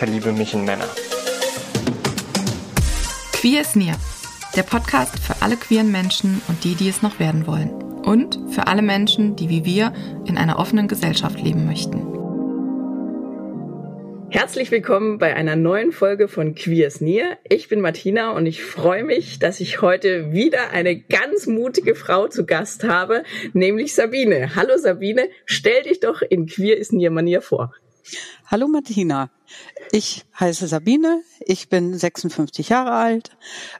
verliebe mich in Männer. Queer ist Near, der Podcast für alle queeren Menschen und die, die es noch werden wollen. Und für alle Menschen, die wie wir in einer offenen Gesellschaft leben möchten. Herzlich willkommen bei einer neuen Folge von Queers Near. Ich bin Martina und ich freue mich, dass ich heute wieder eine ganz mutige Frau zu Gast habe, nämlich Sabine. Hallo Sabine, stell dich doch in Queer is Near Manier vor. Hallo Martina, ich heiße Sabine, ich bin 56 Jahre alt,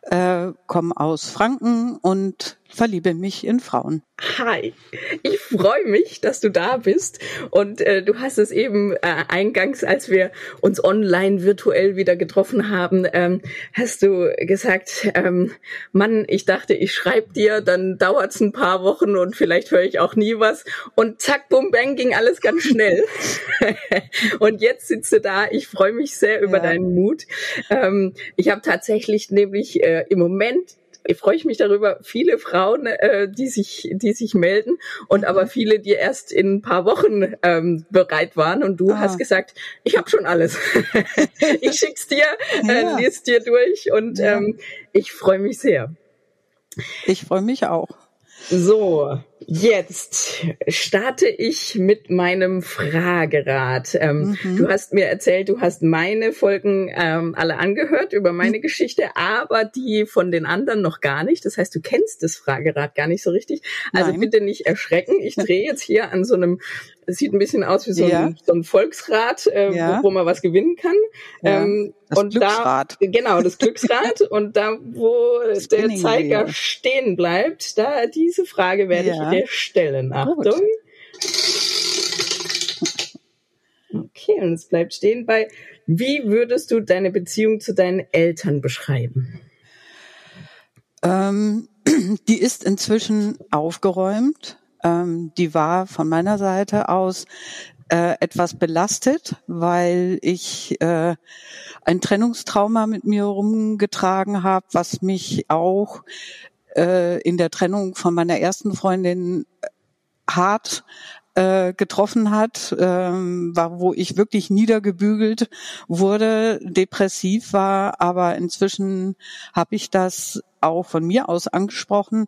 äh, komme aus Franken und verliebe mich in Frauen. Hi, ich freue mich, dass du da bist. Und äh, du hast es eben äh, eingangs, als wir uns online virtuell wieder getroffen haben, ähm, hast du gesagt, ähm, Mann, ich dachte, ich schreibe dir, dann dauert es ein paar Wochen und vielleicht höre ich auch nie was. Und zack, bum, bang, ging alles ganz schnell. und jetzt sitzt du da. Ich freue mich sehr über ja. deinen Mut. Ähm, ich habe tatsächlich nämlich äh, im Moment freue ich mich darüber, viele Frauen, äh, die sich, die sich melden und aber mhm. viele, die erst in ein paar Wochen ähm, bereit waren. Und du ah. hast gesagt, ich habe schon alles. ich schick's dir, äh, ja. lies dir durch und ja. ähm, ich freue mich sehr. Ich freue mich auch. So, jetzt starte ich mit meinem Fragerad. Ähm, mhm. Du hast mir erzählt, du hast meine Folgen ähm, alle angehört über meine mhm. Geschichte, aber die von den anderen noch gar nicht. Das heißt, du kennst das Fragerad gar nicht so richtig. Also Nein. bitte nicht erschrecken. Ich drehe jetzt hier an so einem es sieht ein bisschen aus wie so ein, ja. so ein Volksrad, äh, ja. wo, wo, man was gewinnen kann. Ja. Ähm, das und Glücksrad. Da, genau, das Glücksrad. und da, wo das der Zeiger stehen bleibt, da diese Frage werde ich dir stellen. Achtung. Okay, und es bleibt stehen bei, wie würdest du deine Beziehung zu deinen Eltern beschreiben? Ähm, die ist inzwischen aufgeräumt. Ähm, die war von meiner Seite aus äh, etwas belastet, weil ich äh, ein Trennungstrauma mit mir rumgetragen habe, was mich auch äh, in der Trennung von meiner ersten Freundin hart äh, getroffen hat, ähm, war, wo ich wirklich niedergebügelt wurde, depressiv war, aber inzwischen habe ich das auch von mir aus angesprochen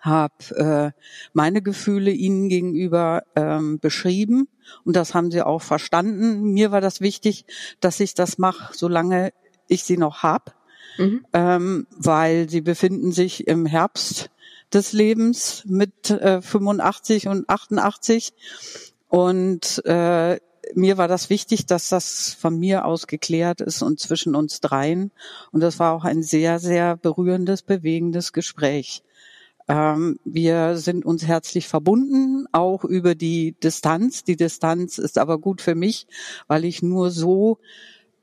habe äh, meine Gefühle ihnen gegenüber ähm, beschrieben. Und das haben sie auch verstanden. Mir war das wichtig, dass ich das mache, solange ich sie noch hab, mhm. ähm, weil sie befinden sich im Herbst des Lebens mit äh, 85 und 88 und äh, mir war das wichtig, dass das von mir aus geklärt ist und zwischen uns dreien. Und das war auch ein sehr, sehr berührendes, bewegendes Gespräch. Ähm, wir sind uns herzlich verbunden, auch über die Distanz. Die Distanz ist aber gut für mich, weil ich nur so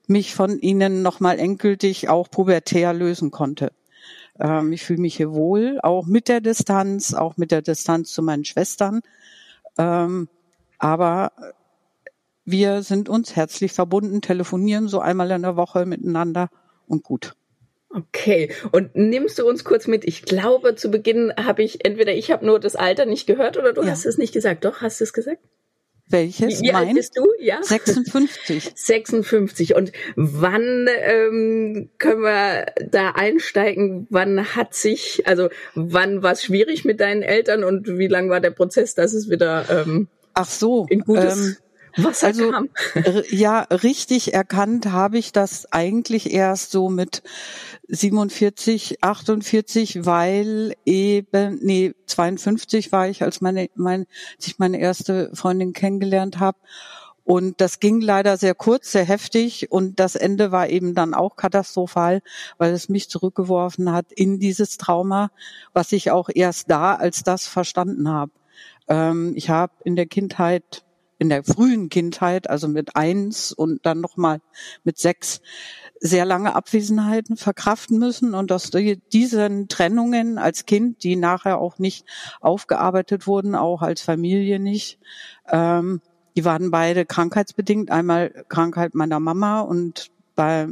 mich von ihnen nochmal endgültig auch pubertär lösen konnte. Ähm, ich fühle mich hier wohl, auch mit der Distanz, auch mit der Distanz zu meinen Schwestern. Ähm, aber wir sind uns herzlich verbunden, telefonieren so einmal in der Woche miteinander und gut. Okay, und nimmst du uns kurz mit? Ich glaube, zu Beginn habe ich entweder ich habe nur das Alter nicht gehört oder du ja. hast es nicht gesagt. Doch, hast du es gesagt? Welches? Wie, wie alt bist du? Ja. 56. 56. Und wann ähm, können wir da einsteigen? Wann hat sich, also wann war es schwierig mit deinen Eltern und wie lang war der Prozess, dass es wieder ähm, Ach so, in gutes ähm, was also kam. ja, richtig erkannt habe ich das eigentlich erst so mit 47, 48, weil eben nee 52 war ich, als meine mein als ich meine erste Freundin kennengelernt habe. Und das ging leider sehr kurz, sehr heftig und das Ende war eben dann auch katastrophal, weil es mich zurückgeworfen hat in dieses Trauma, was ich auch erst da als das verstanden habe. Ähm, ich habe in der Kindheit in der frühen Kindheit, also mit eins und dann nochmal mit sechs, sehr lange Abwesenheiten verkraften müssen und dass die, diese Trennungen als Kind, die nachher auch nicht aufgearbeitet wurden, auch als Familie nicht, ähm, die waren beide krankheitsbedingt. Einmal Krankheit meiner Mama und bei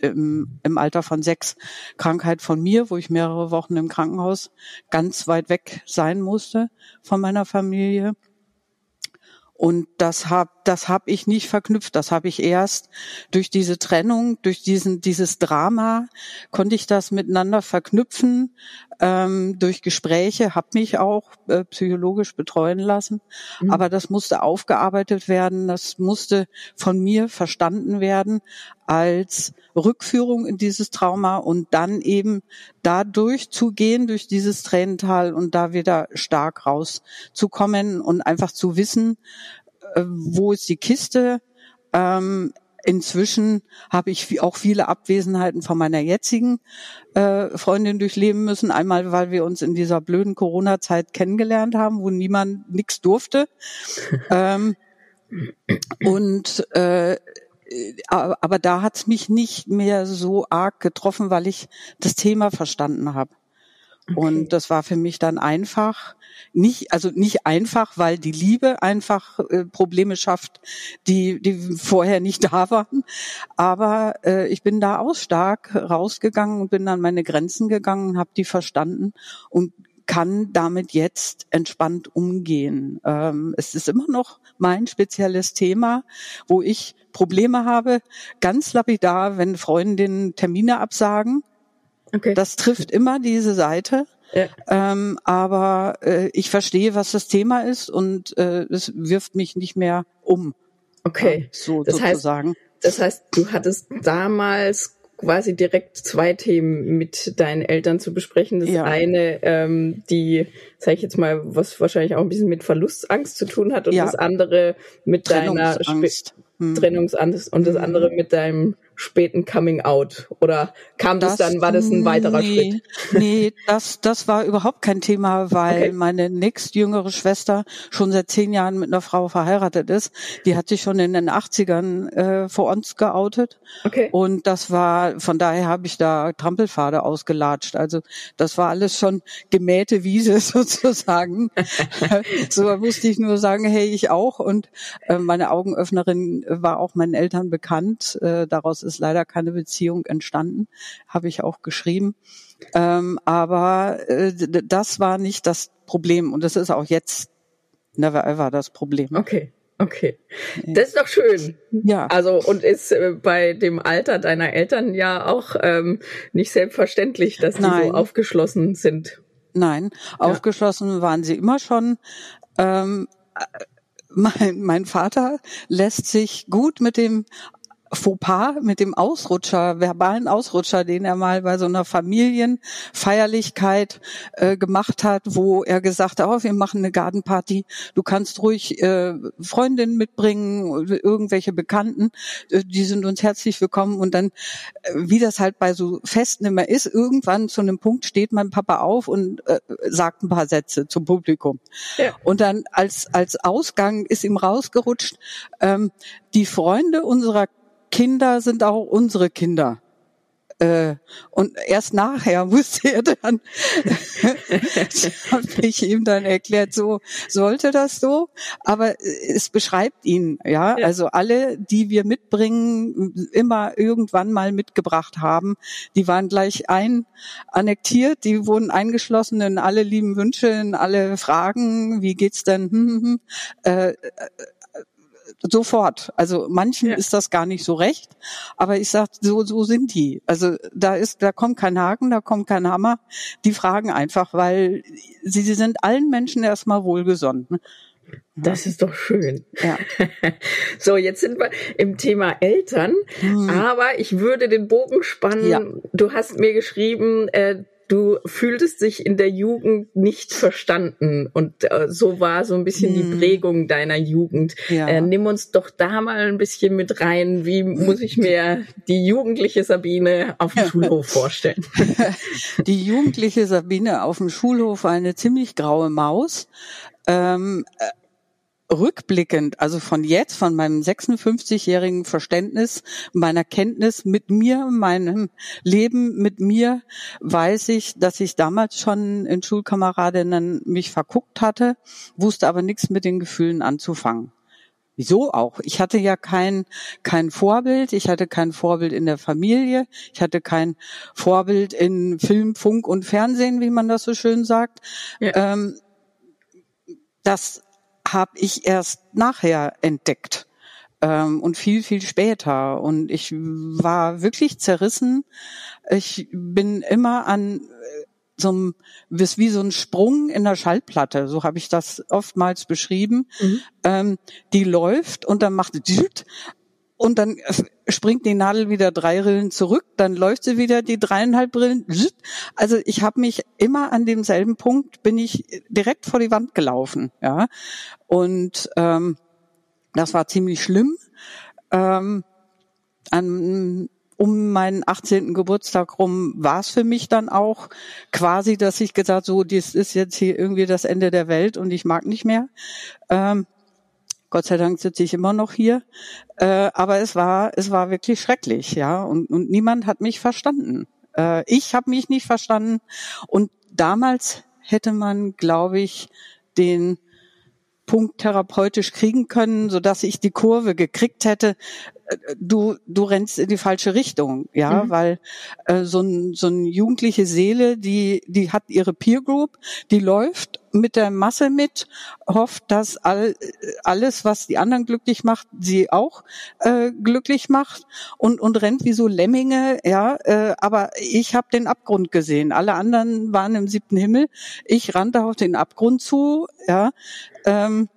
im, im Alter von sechs Krankheit von mir, wo ich mehrere Wochen im Krankenhaus ganz weit weg sein musste von meiner Familie. Und das hab, das hab ich nicht verknüpft. Das habe ich erst durch diese Trennung, durch diesen, dieses Drama, konnte ich das miteinander verknüpfen. Ähm, durch Gespräche, habe mich auch äh, psychologisch betreuen lassen. Mhm. Aber das musste aufgearbeitet werden. Das musste von mir verstanden werden als Rückführung in dieses Trauma und dann eben dadurch zu gehen, durch dieses Tränental und da wieder stark rauszukommen und einfach zu wissen, wo ist die Kiste. Ähm, inzwischen habe ich auch viele Abwesenheiten von meiner jetzigen äh, Freundin durchleben müssen. Einmal, weil wir uns in dieser blöden Corona-Zeit kennengelernt haben, wo niemand nichts durfte. ähm, und äh, aber da hat es mich nicht mehr so arg getroffen, weil ich das Thema verstanden habe. Okay. Und das war für mich dann einfach, nicht, also nicht einfach, weil die Liebe einfach äh, Probleme schafft, die, die vorher nicht da waren. Aber äh, ich bin da auch stark rausgegangen und bin an meine Grenzen gegangen, habe die verstanden und kann damit jetzt entspannt umgehen. Ähm, es ist immer noch mein spezielles Thema, wo ich Probleme habe, ganz lapidar, wenn Freundinnen Termine absagen. Okay. Das trifft immer diese Seite. Ja. Ähm, aber äh, ich verstehe, was das Thema ist und äh, es wirft mich nicht mehr um. Okay. So das sozusagen. Heißt, das heißt, du hattest damals quasi direkt zwei Themen mit deinen Eltern zu besprechen. Das ja. eine, ähm, die, sage ich jetzt mal, was wahrscheinlich auch ein bisschen mit Verlustangst zu tun hat und ja. das andere mit deiner Sp hm. Trennungsangst und das hm. andere mit deinem späten Coming Out? Oder kam das, das dann, war das ein weiterer nee, Schritt? Nee, das, das war überhaupt kein Thema, weil okay. meine nächstjüngere Schwester schon seit zehn Jahren mit einer Frau verheiratet ist. Die hat sich schon in den 80ern äh, vor uns geoutet. Okay. Und das war, von daher habe ich da Trampelpfade ausgelatscht. Also das war alles schon gemähte Wiese sozusagen. so musste ich nur sagen, hey, ich auch. Und äh, meine Augenöffnerin war auch meinen Eltern bekannt. Äh, daraus ist leider keine Beziehung entstanden, habe ich auch geschrieben. Ähm, aber äh, das war nicht das Problem und das ist auch jetzt never ever das Problem. Okay. Okay, das ist doch schön. Ja. Also und ist äh, bei dem Alter deiner Eltern ja auch ähm, nicht selbstverständlich, dass die Nein. so aufgeschlossen sind. Nein, ja. aufgeschlossen waren sie immer schon. Ähm, äh, mein, mein Vater lässt sich gut mit dem Fauxpas mit dem Ausrutscher, verbalen Ausrutscher, den er mal bei so einer Familienfeierlichkeit äh, gemacht hat, wo er gesagt hat, oh, wir machen eine Gartenparty, du kannst ruhig äh, Freundinnen mitbringen, irgendwelche Bekannten, äh, die sind uns herzlich willkommen und dann, äh, wie das halt bei so Festen immer ist, irgendwann zu einem Punkt steht mein Papa auf und äh, sagt ein paar Sätze zum Publikum. Ja. Und dann als, als Ausgang ist ihm rausgerutscht, ähm, die Freunde unserer Kinder sind auch unsere Kinder. Äh, und erst nachher wusste er dann, habe ich ihm dann erklärt, so sollte das so, aber es beschreibt ihn, ja? ja, also alle, die wir mitbringen, immer irgendwann mal mitgebracht haben, die waren gleich ein annektiert, die wurden eingeschlossen in alle lieben Wünsche, in alle Fragen, wie geht's denn, hm, hm, hm. Äh, sofort. Also manchen ja. ist das gar nicht so recht, aber ich sag, so so sind die. Also da ist, da kommt kein Haken, da kommt kein Hammer. Die fragen einfach, weil sie, sie sind allen Menschen erstmal wohlgesonnen. Das ist doch schön. Ja. So, jetzt sind wir im Thema Eltern, hm. aber ich würde den Bogen spannen. Ja. Du hast mir geschrieben, äh, du fühltest dich in der Jugend nicht verstanden und äh, so war so ein bisschen hm. die Prägung deiner Jugend. Ja. Äh, nimm uns doch da mal ein bisschen mit rein. Wie muss ich mir die jugendliche Sabine auf dem Schulhof vorstellen? Die jugendliche Sabine auf dem Schulhof war eine ziemlich graue Maus. Ähm, äh, rückblickend, also von jetzt, von meinem 56-jährigen Verständnis, meiner Kenntnis mit mir, meinem Leben mit mir, weiß ich, dass ich damals schon in Schulkameradinnen mich verguckt hatte, wusste aber nichts mit den Gefühlen anzufangen. Wieso auch? Ich hatte ja kein, kein Vorbild. Ich hatte kein Vorbild in der Familie. Ich hatte kein Vorbild in Film, Funk und Fernsehen, wie man das so schön sagt. Ja. Ähm, das habe ich erst nachher entdeckt ähm, und viel, viel später. Und ich war wirklich zerrissen. Ich bin immer an äh, so einem, wie so ein Sprung in der Schallplatte, so habe ich das oftmals beschrieben. Mhm. Ähm, die läuft und dann macht und dann springt die Nadel wieder drei Rillen zurück, dann läuft sie wieder die dreieinhalb Rillen. Also ich habe mich immer an demselben Punkt, bin ich direkt vor die Wand gelaufen. Ja, Und ähm, das war ziemlich schlimm. Ähm, an, um meinen 18. Geburtstag rum war es für mich dann auch quasi, dass ich gesagt so, das ist jetzt hier irgendwie das Ende der Welt und ich mag nicht mehr. Ähm, Gott sei Dank sitze ich immer noch hier. Äh, aber es war, es war wirklich schrecklich, ja. Und, und niemand hat mich verstanden. Äh, ich habe mich nicht verstanden. Und damals hätte man, glaube ich, den Punkt therapeutisch kriegen können, so dass ich die Kurve gekriegt hätte. Äh, du du rennst in die falsche Richtung, ja, mhm. weil äh, so ein so eine jugendliche Seele, die die hat ihre Peer Group, die läuft mit der Masse mit, hofft, dass all, alles, was die anderen glücklich macht, sie auch äh, glücklich macht und und rennt wie so Lemminge, ja. Äh, aber ich habe den Abgrund gesehen. Alle anderen waren im siebten Himmel. Ich rannte auf den Abgrund zu, ja, ähm,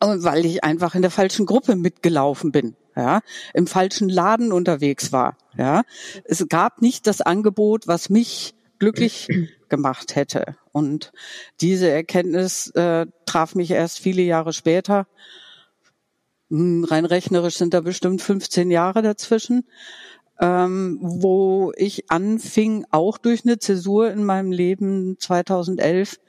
weil ich einfach in der falschen Gruppe mitgelaufen bin ja, im falschen Laden unterwegs war, ja. Es gab nicht das Angebot, was mich glücklich gemacht hätte. Und diese Erkenntnis äh, traf mich erst viele Jahre später. Hm, rein rechnerisch sind da bestimmt 15 Jahre dazwischen, ähm, wo ich anfing, auch durch eine Zäsur in meinem Leben 2011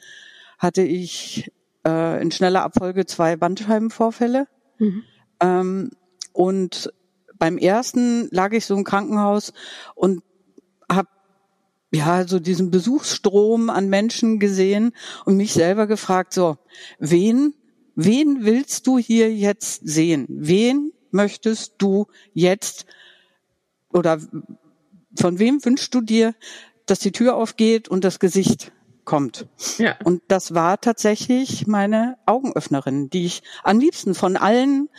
hatte ich äh, in schneller Abfolge zwei Bandscheibenvorfälle. Mhm. Ähm, und beim ersten lag ich so im Krankenhaus und ja so diesen Besuchsstrom an Menschen gesehen und mich selber gefragt, so, wen, wen willst du hier jetzt sehen? Wen möchtest du jetzt oder von wem wünschst du dir, dass die Tür aufgeht und das Gesicht kommt. Ja. Und das war tatsächlich meine Augenöffnerin, die ich am liebsten von allen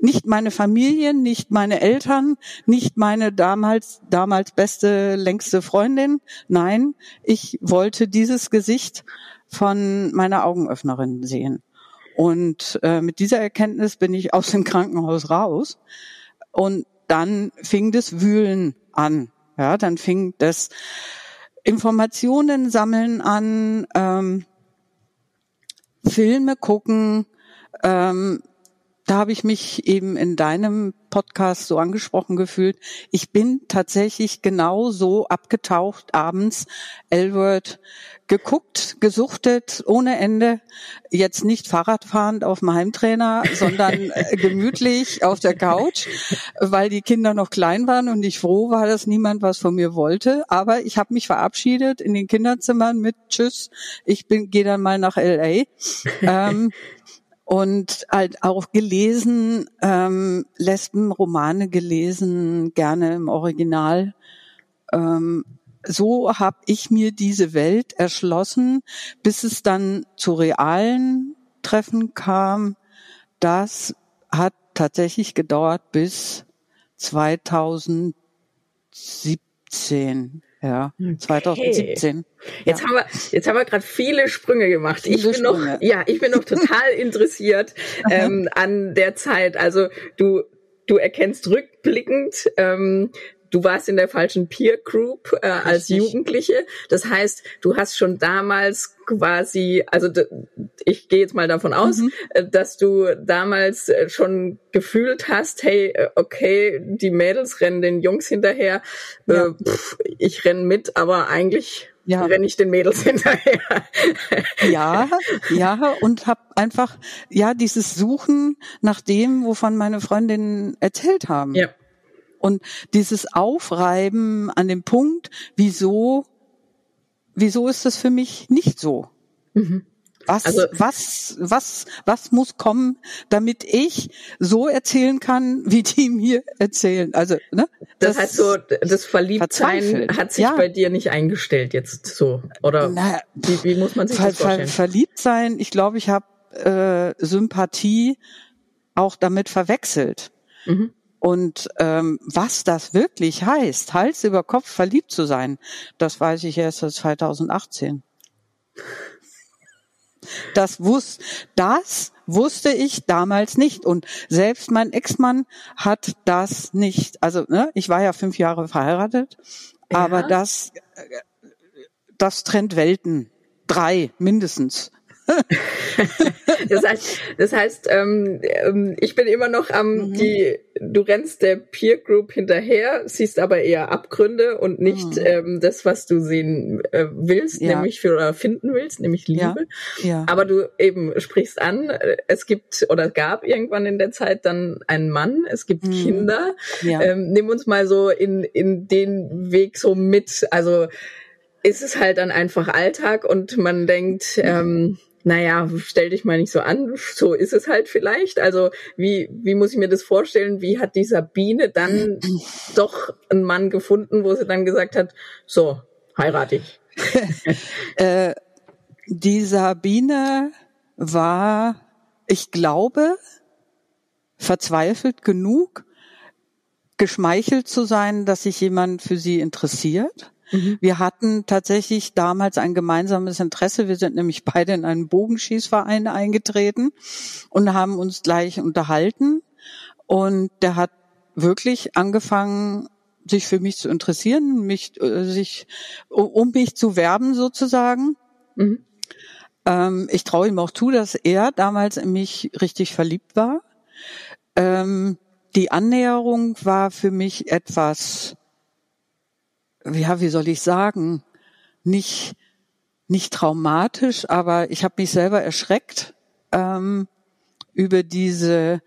nicht meine Familie, nicht meine Eltern, nicht meine damals, damals beste, längste Freundin. Nein, ich wollte dieses Gesicht von meiner Augenöffnerin sehen. Und äh, mit dieser Erkenntnis bin ich aus dem Krankenhaus raus. Und dann fing das Wühlen an. Ja, dann fing das Informationen sammeln an, ähm, Filme gucken, ähm, da habe ich mich eben in deinem Podcast so angesprochen gefühlt. Ich bin tatsächlich genau so abgetaucht abends, Elword, geguckt, gesuchtet ohne Ende. Jetzt nicht Fahrradfahrend auf dem Heimtrainer, sondern äh, gemütlich auf der Couch, weil die Kinder noch klein waren und ich froh war, dass niemand was von mir wollte. Aber ich habe mich verabschiedet in den Kinderzimmern mit Tschüss. Ich bin gehe dann mal nach LA. ähm, und halt auch gelesen, ähm, Lesbenromane gelesen, gerne im Original. Ähm, so habe ich mir diese Welt erschlossen, bis es dann zu realen Treffen kam. Das hat tatsächlich gedauert bis 2017. Ja, 2017. Jetzt ja. haben wir, jetzt haben wir gerade viele Sprünge gemacht. Viele ich bin Sprünge. noch, ja, ich bin noch total interessiert ähm, an der Zeit. Also du, du erkennst rückblickend, ähm, du warst in der falschen Peer Group äh, als Jugendliche. Das heißt, du hast schon damals quasi, also ich gehe jetzt mal davon aus, mhm. Äh, dass du damals äh, schon gefühlt hast, hey, äh, okay, die Mädels rennen den Jungs hinterher, ja. pff, ich renn mit, aber eigentlich ja. renne ich den Mädels hinterher. ja, ja, und habe einfach ja dieses Suchen nach dem, wovon meine Freundinnen erzählt haben. Ja. Und dieses Aufreiben an dem Punkt, wieso, wieso ist das für mich nicht so? Mhm. Was, also, was, was, was muss kommen, damit ich so erzählen kann, wie die mir erzählen? Also, ne? Das, das heißt so, das Verliebtsein hat sich ja. bei dir nicht eingestellt jetzt so, oder? Na, wie, wie muss man sich ver, das vorstellen? Ver, verliebt sein, ich glaube, ich habe äh, Sympathie auch damit verwechselt. Mhm. Und ähm, was das wirklich heißt, Hals über Kopf verliebt zu sein, das weiß ich erst seit 2018. Das wus das wusste ich damals nicht. Und selbst mein Ex-Mann hat das nicht. Also, ne, ich war ja fünf Jahre verheiratet, ja. aber das, das trennt Welten. Drei mindestens. das heißt, das heißt ähm, ähm, ich bin immer noch am, mhm. die, du rennst der Peer Group hinterher, siehst aber eher Abgründe und nicht mhm. ähm, das, was du sehen äh, willst, ja. nämlich für oder finden willst, nämlich Liebe. Ja. ja. Aber du eben sprichst an, äh, es gibt oder gab irgendwann in der Zeit dann einen Mann, es gibt mhm. Kinder. Ja. Ähm, nimm uns mal so in, in den Weg so mit. Also ist es halt dann einfach Alltag und man denkt, ähm, naja, stell dich mal nicht so an, so ist es halt vielleicht. Also wie, wie muss ich mir das vorstellen? Wie hat die Sabine dann doch einen Mann gefunden, wo sie dann gesagt hat, so, heirate ich? äh, die Sabine war, ich glaube, verzweifelt genug, geschmeichelt zu sein, dass sich jemand für sie interessiert. Mhm. Wir hatten tatsächlich damals ein gemeinsames Interesse. Wir sind nämlich beide in einen Bogenschießverein eingetreten und haben uns gleich unterhalten. Und der hat wirklich angefangen, sich für mich zu interessieren, mich, äh, sich, um mich zu werben sozusagen. Mhm. Ähm, ich traue ihm auch zu, dass er damals in mich richtig verliebt war. Ähm, die Annäherung war für mich etwas ja, wie soll ich sagen, nicht, nicht traumatisch, aber ich habe mich selber erschreckt ähm, über diese,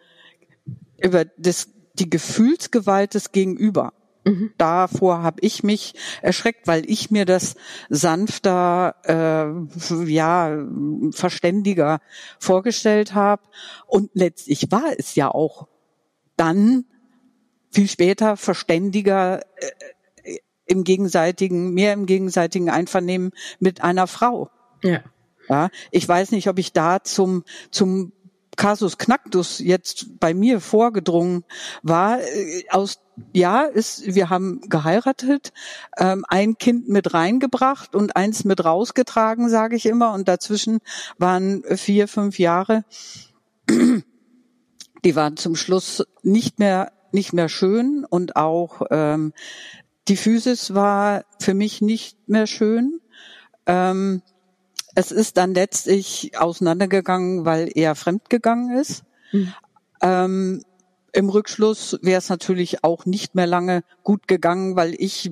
über das, die Gefühlsgewalt des Gegenüber. Mhm. Davor habe ich mich erschreckt, weil ich mir das sanfter, äh, ja, verständiger vorgestellt habe. Und letztlich war es ja auch dann viel später verständiger, äh, im gegenseitigen, mehr im gegenseitigen Einvernehmen mit einer Frau. Ja. Ja, ich weiß nicht, ob ich da zum, zum Casus Knacktus jetzt bei mir vorgedrungen war. Äh, aus ja, ist, wir haben geheiratet, ähm, ein Kind mit reingebracht und eins mit rausgetragen, sage ich immer. Und dazwischen waren vier, fünf Jahre. Die waren zum Schluss nicht mehr nicht mehr schön und auch ähm, die Physis war für mich nicht mehr schön. Ähm, es ist dann letztlich auseinandergegangen, weil er fremdgegangen ist. Mhm. Ähm, Im Rückschluss wäre es natürlich auch nicht mehr lange gut gegangen, weil ich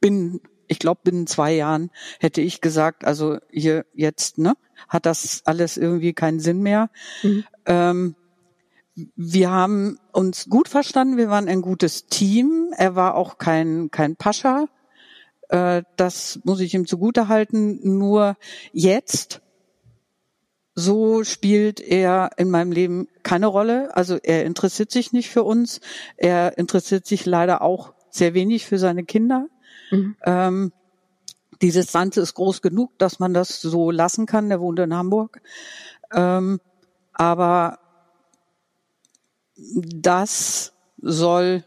bin, ich glaube, binnen zwei Jahren hätte ich gesagt, also hier jetzt, ne, hat das alles irgendwie keinen Sinn mehr. Mhm. Ähm, wir haben uns gut verstanden, wir waren ein gutes Team. Er war auch kein, kein Pascha. Äh, das muss ich ihm zugute halten. Nur jetzt, so spielt er in meinem Leben keine Rolle. Also er interessiert sich nicht für uns. Er interessiert sich leider auch sehr wenig für seine Kinder. Mhm. Ähm, die Distanz ist groß genug, dass man das so lassen kann. Der wohnt in Hamburg. Ähm, aber das soll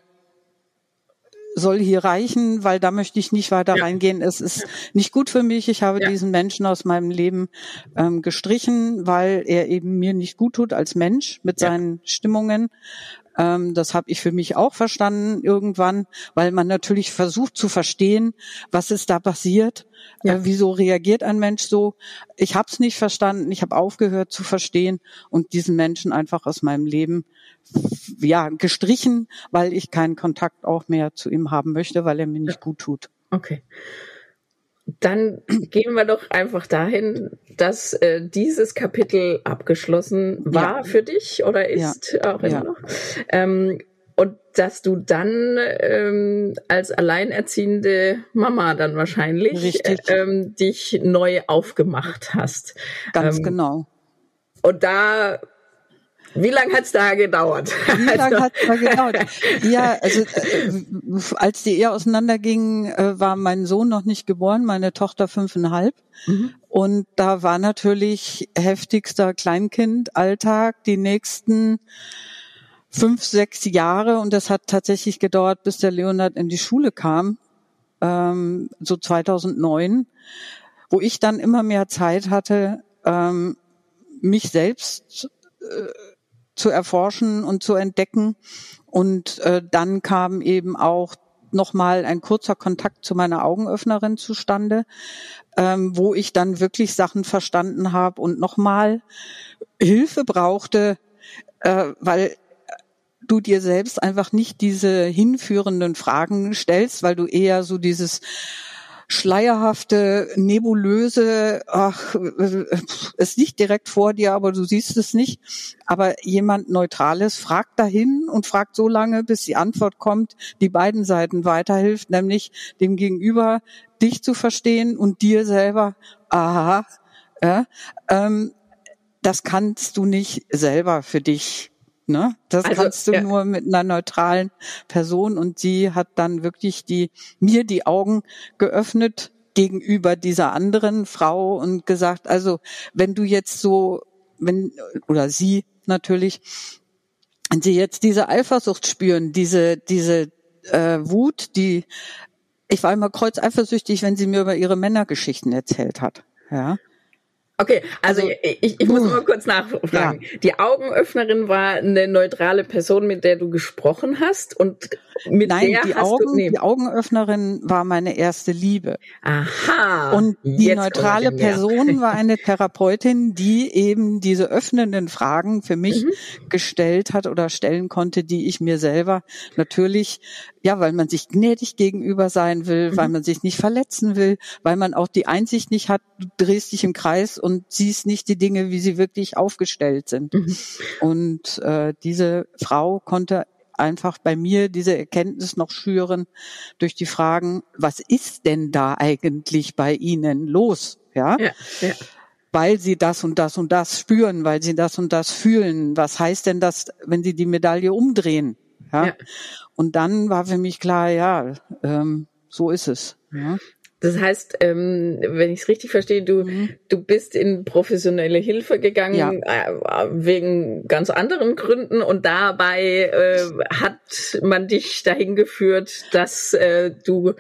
soll hier reichen, weil da möchte ich nicht weiter ja. reingehen. Es ist nicht gut für mich. Ich habe ja. diesen Menschen aus meinem Leben ähm, gestrichen, weil er eben mir nicht gut tut als Mensch mit ja. seinen Stimmungen. Ähm, das habe ich für mich auch verstanden irgendwann, weil man natürlich versucht zu verstehen, was ist da passiert. Äh, wieso reagiert ein Mensch so? Ich habe es nicht verstanden. Ich habe aufgehört zu verstehen und diesen Menschen einfach aus meinem Leben ja, gestrichen, weil ich keinen Kontakt auch mehr zu ihm haben möchte, weil er mir nicht gut tut. Okay. dann gehen wir doch einfach dahin, dass äh, dieses Kapitel abgeschlossen war ja. für dich oder ist ja. auch immer ja. noch. Ähm, und dass du dann ähm, als alleinerziehende Mama dann wahrscheinlich ähm, dich neu aufgemacht hast. Ganz ähm, genau. Und da wie lange hat's da gedauert? Wie lange also. hat's da gedauert? Ja, also äh, als die Ehe auseinanderging, äh, war mein Sohn noch nicht geboren, meine Tochter fünfeinhalb. Mhm. Und da war natürlich heftigster Kleinkindalltag die nächsten fünf, sechs Jahre. Und das hat tatsächlich gedauert, bis der Leonard in die Schule kam, ähm, so 2009, wo ich dann immer mehr Zeit hatte, ähm, mich selbst äh, zu erforschen und zu entdecken. Und äh, dann kam eben auch nochmal ein kurzer Kontakt zu meiner Augenöffnerin zustande, ähm, wo ich dann wirklich Sachen verstanden habe und nochmal Hilfe brauchte, äh, weil du dir selbst einfach nicht diese hinführenden Fragen stellst, weil du eher so dieses schleierhafte, nebulöse, ach, es liegt direkt vor dir, aber du siehst es nicht. Aber jemand Neutrales fragt dahin und fragt so lange, bis die Antwort kommt, die beiden Seiten weiterhilft, nämlich dem Gegenüber dich zu verstehen und dir selber, aha, ja, ähm, das kannst du nicht selber für dich Ne? Das also, kannst du ja. nur mit einer neutralen Person und sie hat dann wirklich die mir die Augen geöffnet gegenüber dieser anderen Frau und gesagt, also wenn du jetzt so, wenn oder sie natürlich, wenn sie jetzt diese Eifersucht spüren, diese diese äh, Wut, die ich war immer kreuzeifersüchtig, wenn sie mir über ihre Männergeschichten erzählt hat. Ja. Okay, also, also ich, ich muss mal kurz nachfragen. Ja. Die Augenöffnerin war eine neutrale Person, mit der du gesprochen hast und mit Nein, der die hast Augen, du, nee. die Augenöffnerin war meine erste Liebe. Aha. Und die neutrale Person war eine Therapeutin, die eben diese öffnenden Fragen für mich mhm. gestellt hat oder stellen konnte, die ich mir selber natürlich ja, weil man sich gnädig gegenüber sein will, mhm. weil man sich nicht verletzen will, weil man auch die Einsicht nicht hat, du drehst dich im Kreis und siehst nicht die Dinge, wie sie wirklich aufgestellt sind. Mhm. Und äh, diese Frau konnte einfach bei mir diese Erkenntnis noch schüren durch die Fragen, was ist denn da eigentlich bei Ihnen los? Ja. ja, ja weil sie das und das und das spüren, weil sie das und das fühlen. Was heißt denn das, wenn sie die Medaille umdrehen? Ja? ja. Und dann war für mich klar, ja, ähm, so ist es. Ja. Das heißt, ähm, wenn ich es richtig verstehe, du, mhm. du bist in professionelle Hilfe gegangen ja. äh, wegen ganz anderen Gründen und dabei äh, hat man dich dahin geführt, dass äh, du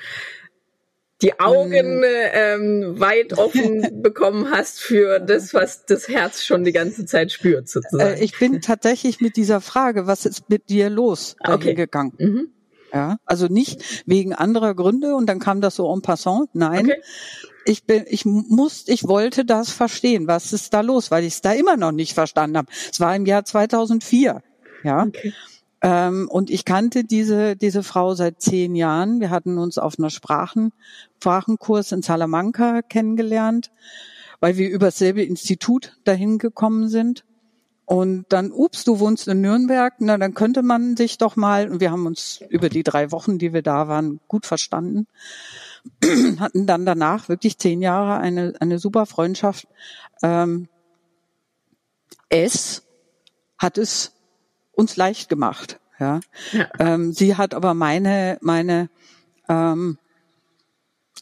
die Augen mhm. ähm, weit offen bekommen hast für das, was das Herz schon die ganze Zeit spürt, sozusagen. Äh, ich bin tatsächlich mit dieser Frage, was ist mit dir los, okay. gegangen. Mhm. Ja, also nicht wegen anderer Gründe und dann kam das so en passant. Nein. Okay. Ich bin, ich muss, ich wollte das verstehen. Was ist da los? Weil ich es da immer noch nicht verstanden habe. Es war im Jahr 2004. Ja. Okay. Ähm, und ich kannte diese, diese Frau seit zehn Jahren. Wir hatten uns auf einer Sprachen, Sprachenkurs in Salamanca kennengelernt, weil wir über dasselbe Institut dahin gekommen sind. Und dann, ups, du wohnst in Nürnberg, na, dann könnte man sich doch mal, und wir haben uns über die drei Wochen, die wir da waren, gut verstanden, hatten dann danach wirklich zehn Jahre eine, eine super Freundschaft. Ähm, es hat es uns leicht gemacht. Ja. ja. Ähm, sie hat aber meine meine ähm,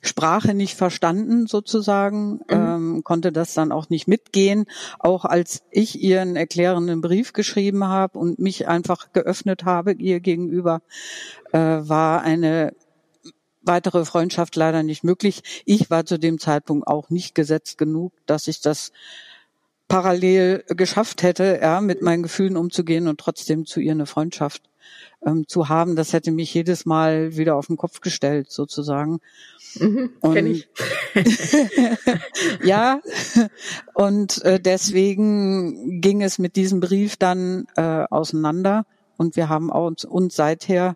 Sprache nicht verstanden sozusagen, mhm. ähm, konnte das dann auch nicht mitgehen. Auch als ich ihr einen erklärenden Brief geschrieben habe und mich einfach geöffnet habe ihr gegenüber, äh, war eine weitere Freundschaft leider nicht möglich. Ich war zu dem Zeitpunkt auch nicht gesetzt genug, dass ich das parallel geschafft hätte, ja, mit meinen Gefühlen umzugehen und trotzdem zu ihr eine Freundschaft ähm, zu haben. Das hätte mich jedes Mal wieder auf den Kopf gestellt, sozusagen. Mhm, und, ich. ja, und äh, deswegen ging es mit diesem Brief dann äh, auseinander und wir haben uns, uns seither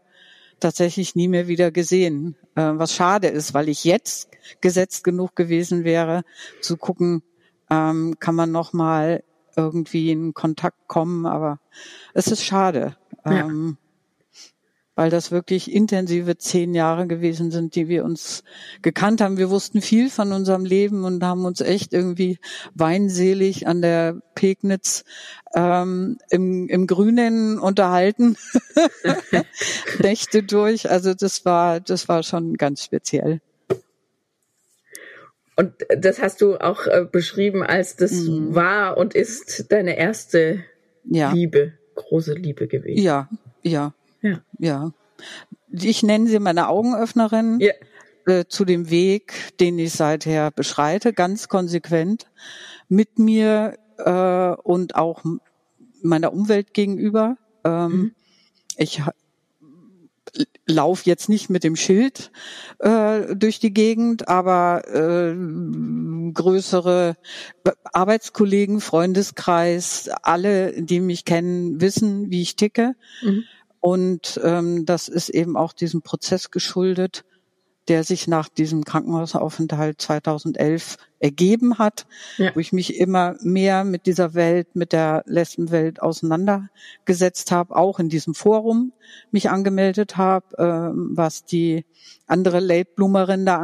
tatsächlich nie mehr wieder gesehen. Äh, was schade ist, weil ich jetzt gesetzt genug gewesen wäre, zu gucken, ähm, kann man noch mal irgendwie in Kontakt kommen. Aber es ist schade. Ja. Ähm, weil das wirklich intensive zehn Jahre gewesen sind, die wir uns gekannt haben. Wir wussten viel von unserem Leben und haben uns echt irgendwie weinselig an der Pegnitz ähm, im, im Grünen unterhalten, Nächte durch. Also das war, das war schon ganz speziell. Und das hast du auch äh, beschrieben, als das mhm. war und ist deine erste ja. Liebe, große Liebe gewesen. Ja, ja. Ja. ja. Ich nenne sie meine Augenöffnerin ja. äh, zu dem Weg, den ich seither beschreite, ganz konsequent mit mir äh, und auch meiner Umwelt gegenüber. Ähm, mhm. Ich lauf jetzt nicht mit dem Schild äh, durch die Gegend, aber äh, größere Arbeitskollegen, Freundeskreis, alle, die mich kennen, wissen, wie ich ticke. Mhm. Und ähm, das ist eben auch diesem Prozess geschuldet, der sich nach diesem Krankenhausaufenthalt 2011 ergeben hat, ja. wo ich mich immer mehr mit dieser Welt, mit der Lesbenwelt auseinandergesetzt habe, auch in diesem Forum mich angemeldet habe, äh, was die andere Late-Bloomerin da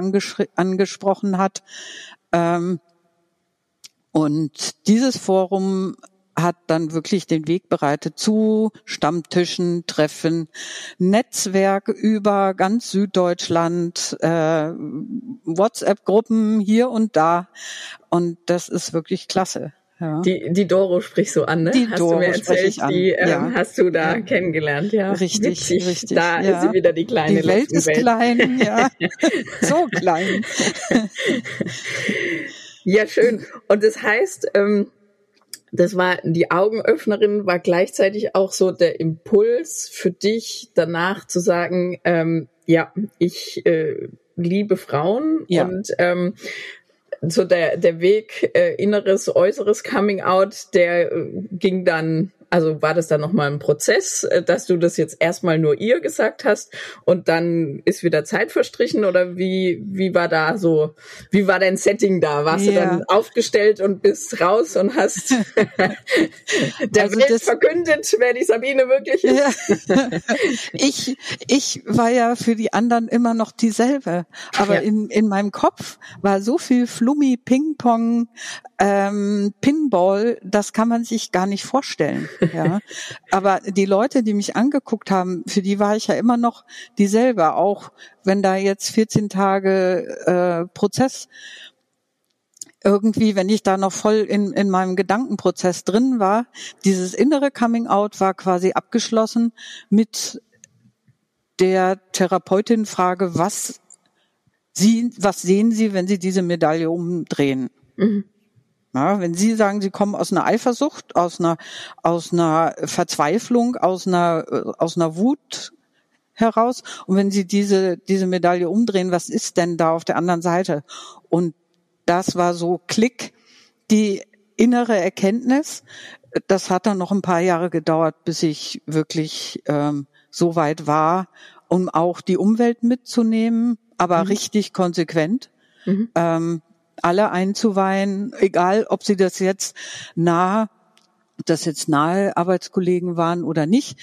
angesprochen hat. Ähm, und dieses Forum hat dann wirklich den Weg bereitet zu Stammtischen, Treffen, Netzwerk über ganz Süddeutschland, äh, WhatsApp-Gruppen hier und da. Und das ist wirklich klasse. Ja. Die, die Doro sprichst so an, ne? Die hast Doro du mir erzählt, die ähm, ja. hast du da ja. kennengelernt, ja. Richtig, Witzig. richtig. Da ist sie wieder die kleine Die Welt ist klein, ja. so klein. ja, schön. Und das heißt, ähm, das war die Augenöffnerin, war gleichzeitig auch so der Impuls für dich danach zu sagen, ähm, ja, ich äh, liebe Frauen ja. und ähm, so der der Weg äh, inneres äußeres Coming Out, der äh, ging dann also war das dann nochmal ein Prozess, äh, dass du das jetzt erstmal nur ihr gesagt hast und dann ist wieder Zeit verstrichen oder wie, wie war da so, wie war dein Setting da? Warst ja. du dann aufgestellt und bist raus und hast der also Welt verkündet, wer die Sabine wirklich ist? Ja. ich, ich war ja für die anderen immer noch dieselbe, aber ja. in, in meinem Kopf war so viel Flummi, Ping-Pong, ähm, Pinball, das kann man sich gar nicht vorstellen. Ja, aber die Leute, die mich angeguckt haben, für die war ich ja immer noch dieselbe, auch wenn da jetzt 14 Tage äh, Prozess irgendwie, wenn ich da noch voll in, in meinem Gedankenprozess drin war, dieses innere Coming Out war quasi abgeschlossen mit der Therapeutin Frage, was Sie, was sehen Sie, wenn Sie diese Medaille umdrehen? Mhm. Ja, wenn Sie sagen, Sie kommen aus einer Eifersucht, aus einer, aus einer Verzweiflung, aus einer, aus einer Wut heraus, und wenn Sie diese, diese Medaille umdrehen, was ist denn da auf der anderen Seite? Und das war so Klick, die innere Erkenntnis. Das hat dann noch ein paar Jahre gedauert, bis ich wirklich ähm, so weit war, um auch die Umwelt mitzunehmen, aber mhm. richtig konsequent. Mhm. Ähm, alle einzuweihen, egal ob sie das jetzt nah, das jetzt nahe Arbeitskollegen waren oder nicht,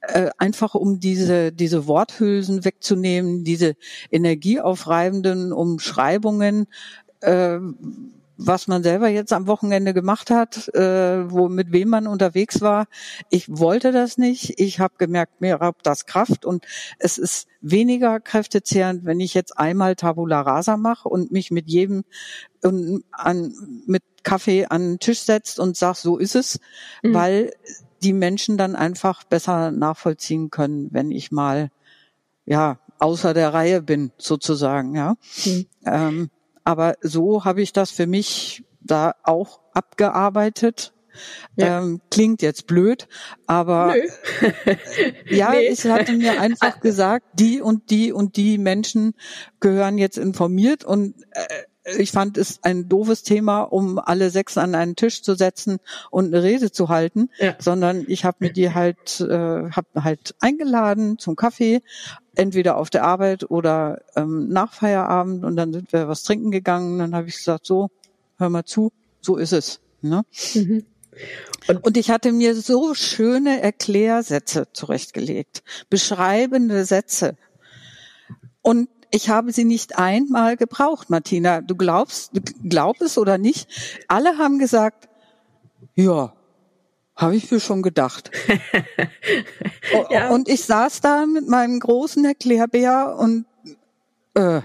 äh, einfach um diese, diese Worthülsen wegzunehmen, diese energieaufreibenden Umschreibungen, äh, was man selber jetzt am Wochenende gemacht hat, äh, wo mit wem man unterwegs war. Ich wollte das nicht. Ich habe gemerkt, mir raubt das Kraft und es ist weniger kräftezehrend, wenn ich jetzt einmal Tabula Rasa mache und mich mit jedem und an, mit Kaffee an den Tisch setzt und sagt, so ist es, mhm. weil die Menschen dann einfach besser nachvollziehen können, wenn ich mal ja außer der Reihe bin sozusagen, ja. Mhm. Ähm, aber so habe ich das für mich da auch abgearbeitet. Ja. Ähm, klingt jetzt blöd, aber ja, nee. ich hatte mir einfach gesagt, die und die und die Menschen gehören jetzt informiert und äh, ich fand es ein doofes Thema, um alle sechs an einen Tisch zu setzen und eine Rede zu halten, ja. sondern ich habe mir die halt, äh, hab halt eingeladen zum Kaffee, entweder auf der Arbeit oder ähm, nach Feierabend und dann sind wir was trinken gegangen. Dann habe ich gesagt, so, hör mal zu, so ist es. Ne? Mhm. Und, und ich hatte mir so schöne Erklärsätze zurechtgelegt, beschreibende Sätze. Und ich habe sie nicht einmal gebraucht, Martina. Du glaubst, du glaub es oder nicht? Alle haben gesagt, ja, habe ich mir schon gedacht. ja. Und ich saß da mit meinem großen Erklärbär und äh,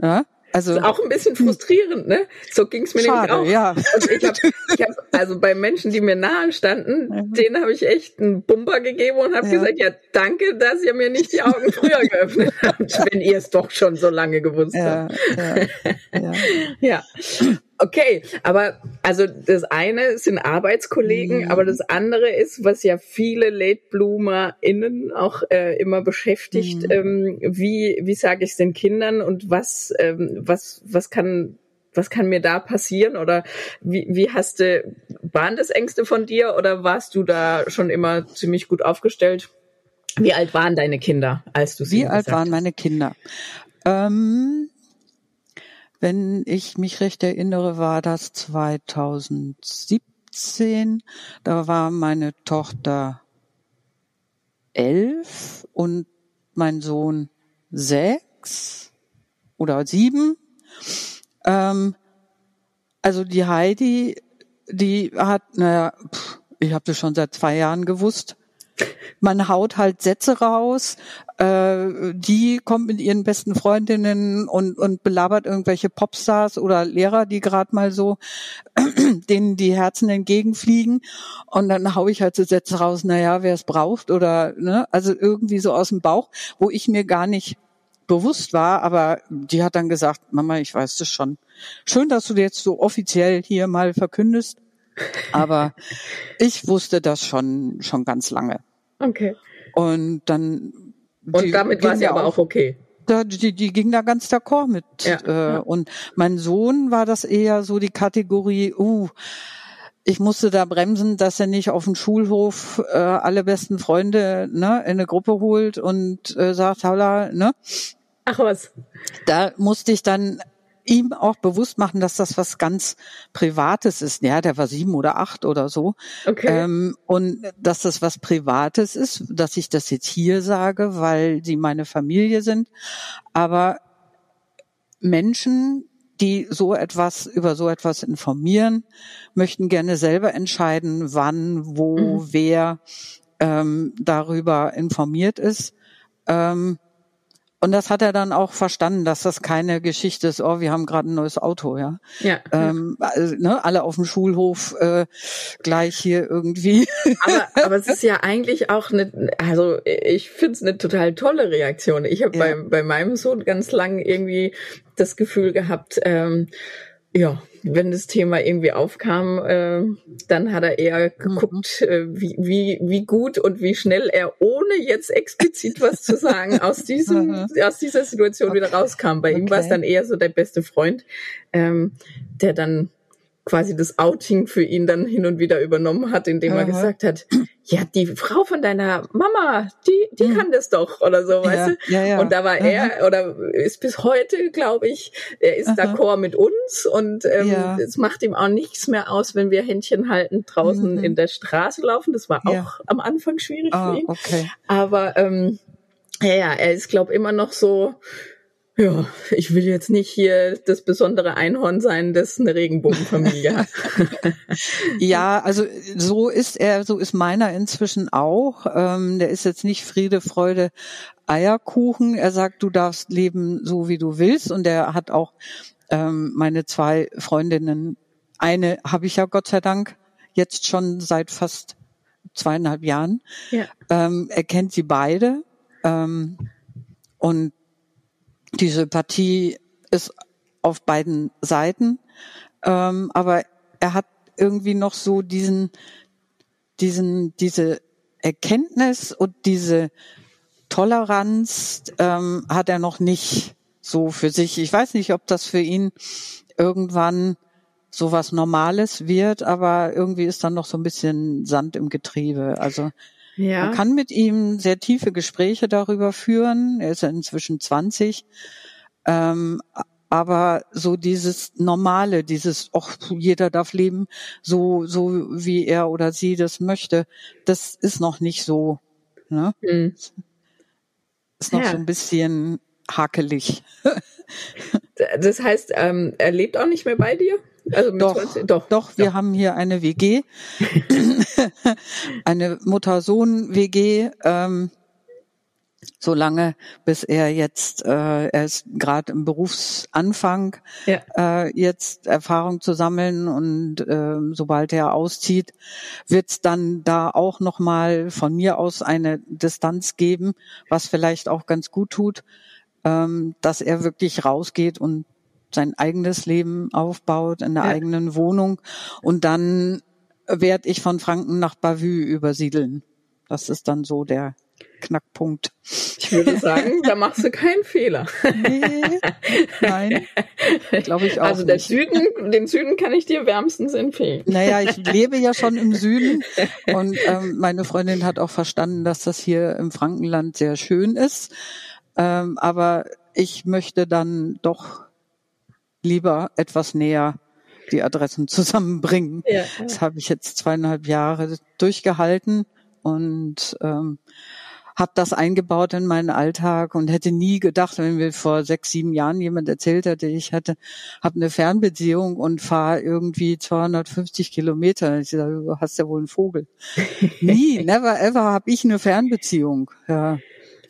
ja, also ist auch ein bisschen frustrierend, ne? So ging's mir schade, nämlich auch. Ja. Also ich habe, ich hab, also bei Menschen, die mir nahe standen, ja. denen habe ich echt einen Bumper gegeben und habe ja. gesagt, ja, danke, dass ihr mir nicht die Augen früher geöffnet habt, wenn ihr es doch schon so lange gewusst ja, habt. Ja. ja. Okay, aber also das eine sind Arbeitskollegen, mhm. aber das andere ist, was ja viele Late BloomerInnen auch äh, immer beschäftigt, mhm. ähm, wie, wie sage ich es den Kindern und was, ähm, was, was kann was kann mir da passieren oder wie, wie hast du, waren das Ängste von dir oder warst du da schon immer ziemlich gut aufgestellt? Wie alt waren deine Kinder, als du sie Wie alt waren meine Kinder? Ähm, wenn ich mich recht erinnere, war das 2017. Da war meine Tochter elf und mein Sohn sechs oder sieben. Ähm, also die Heidi, die hat, naja, ich habe das schon seit zwei Jahren gewusst. Man haut halt Sätze raus, äh, die kommt mit ihren besten Freundinnen und, und belabert irgendwelche Popstars oder Lehrer, die gerade mal so denen die Herzen entgegenfliegen. Und dann hau ich halt so Sätze raus, naja, wer es braucht oder, ne, also irgendwie so aus dem Bauch, wo ich mir gar nicht bewusst war, aber die hat dann gesagt, Mama, ich weiß das schon. Schön, dass du jetzt so offiziell hier mal verkündest, aber ich wusste das schon, schon ganz lange. Okay. Und dann und damit war sie aber auch okay. Da, die, die ging da ganz d'accord mit. Ja, äh, ja. Und mein Sohn war das eher so die Kategorie, uh, ich musste da bremsen, dass er nicht auf dem Schulhof äh, alle besten Freunde ne, in eine Gruppe holt und äh, sagt, Haula, ne? Ach was. Da musste ich dann ihm auch bewusst machen, dass das was ganz Privates ist. Ja, der war sieben oder acht oder so. Okay. Ähm, und dass das was Privates ist, dass ich das jetzt hier sage, weil sie meine Familie sind. Aber Menschen, die so etwas über so etwas informieren, möchten gerne selber entscheiden, wann, wo, mhm. wer ähm, darüber informiert ist. Ähm, und das hat er dann auch verstanden, dass das keine Geschichte ist, oh, wir haben gerade ein neues Auto, ja. Ja. Ähm, also, ne, alle auf dem Schulhof äh, gleich hier irgendwie. Aber, aber es ist ja eigentlich auch eine, also ich finde es eine total tolle Reaktion. Ich habe ja. bei, bei meinem Sohn ganz lang irgendwie das Gefühl gehabt, ähm, ja, wenn das Thema irgendwie aufkam, äh, dann hat er eher geguckt, mhm. äh, wie, wie, wie gut und wie schnell er, ohne jetzt explizit was zu sagen, aus diesem, aus dieser Situation okay. wieder rauskam. Bei okay. ihm war es dann eher so der beste Freund, ähm, der dann quasi das Outing für ihn dann hin und wieder übernommen hat, indem Aha. er gesagt hat, ja, die Frau von deiner Mama, die, die mhm. kann das doch oder so, weißt ja, du? Ja, ja. Und da war Aha. er oder ist bis heute, glaube ich, er ist d'accord mit uns und ähm, es macht ihm auch nichts mehr aus, wenn wir Händchen halten draußen mhm. in der Straße laufen. Das war auch am Anfang schwierig oh, für ihn. Okay. Aber ähm, ja, ja, er ist, glaube immer noch so ja, ich will jetzt nicht hier das besondere Einhorn sein, das eine Regenbogenfamilie hat. ja, also so ist er, so ist meiner inzwischen auch. Ähm, der ist jetzt nicht Friede, Freude, Eierkuchen. Er sagt, du darfst leben so wie du willst. Und er hat auch ähm, meine zwei Freundinnen. Eine habe ich ja Gott sei Dank jetzt schon seit fast zweieinhalb Jahren. Ja. Ähm, er kennt sie beide. Ähm, und die Sympathie ist auf beiden Seiten, ähm, aber er hat irgendwie noch so diesen, diesen, diese Erkenntnis und diese Toleranz ähm, hat er noch nicht so für sich. Ich weiß nicht, ob das für ihn irgendwann so was Normales wird, aber irgendwie ist dann noch so ein bisschen Sand im Getriebe. Also ja. man kann mit ihm sehr tiefe Gespräche darüber führen. Er ist ja inzwischen 20. Ähm, aber so dieses Normale, dieses, ach, jeder darf leben, so, so wie er oder sie das möchte, das ist noch nicht so. Ne? Mhm. Ist noch ja. so ein bisschen hakelig. das heißt, ähm, er lebt auch nicht mehr bei dir? Also doch, 20, doch, doch, wir haben hier eine WG, eine Mutter-Sohn-WG. Ähm, so lange, bis er jetzt, äh, er ist gerade im Berufsanfang, ja. äh, jetzt Erfahrung zu sammeln und äh, sobald er auszieht, wird es dann da auch nochmal von mir aus eine Distanz geben, was vielleicht auch ganz gut tut, ähm, dass er wirklich rausgeht und sein eigenes Leben aufbaut in der ja. eigenen Wohnung und dann werde ich von Franken nach Bavü übersiedeln. Das ist dann so der Knackpunkt. Ich würde sagen, da machst du keinen Fehler. Nee, nein, glaube ich auch Also der Süden, den Süden kann ich dir wärmstens empfehlen. Naja, ich lebe ja schon im Süden und ähm, meine Freundin hat auch verstanden, dass das hier im Frankenland sehr schön ist. Ähm, aber ich möchte dann doch lieber etwas näher die Adressen zusammenbringen. Ja. Das habe ich jetzt zweieinhalb Jahre durchgehalten und ähm, habe das eingebaut in meinen Alltag und hätte nie gedacht, wenn mir vor sechs, sieben Jahren jemand erzählt hätte, ich hatte, habe eine Fernbeziehung und fahre irgendwie 250 Kilometer. Ich sage, du hast ja wohl einen Vogel. nie, never ever habe ich eine Fernbeziehung. Ja,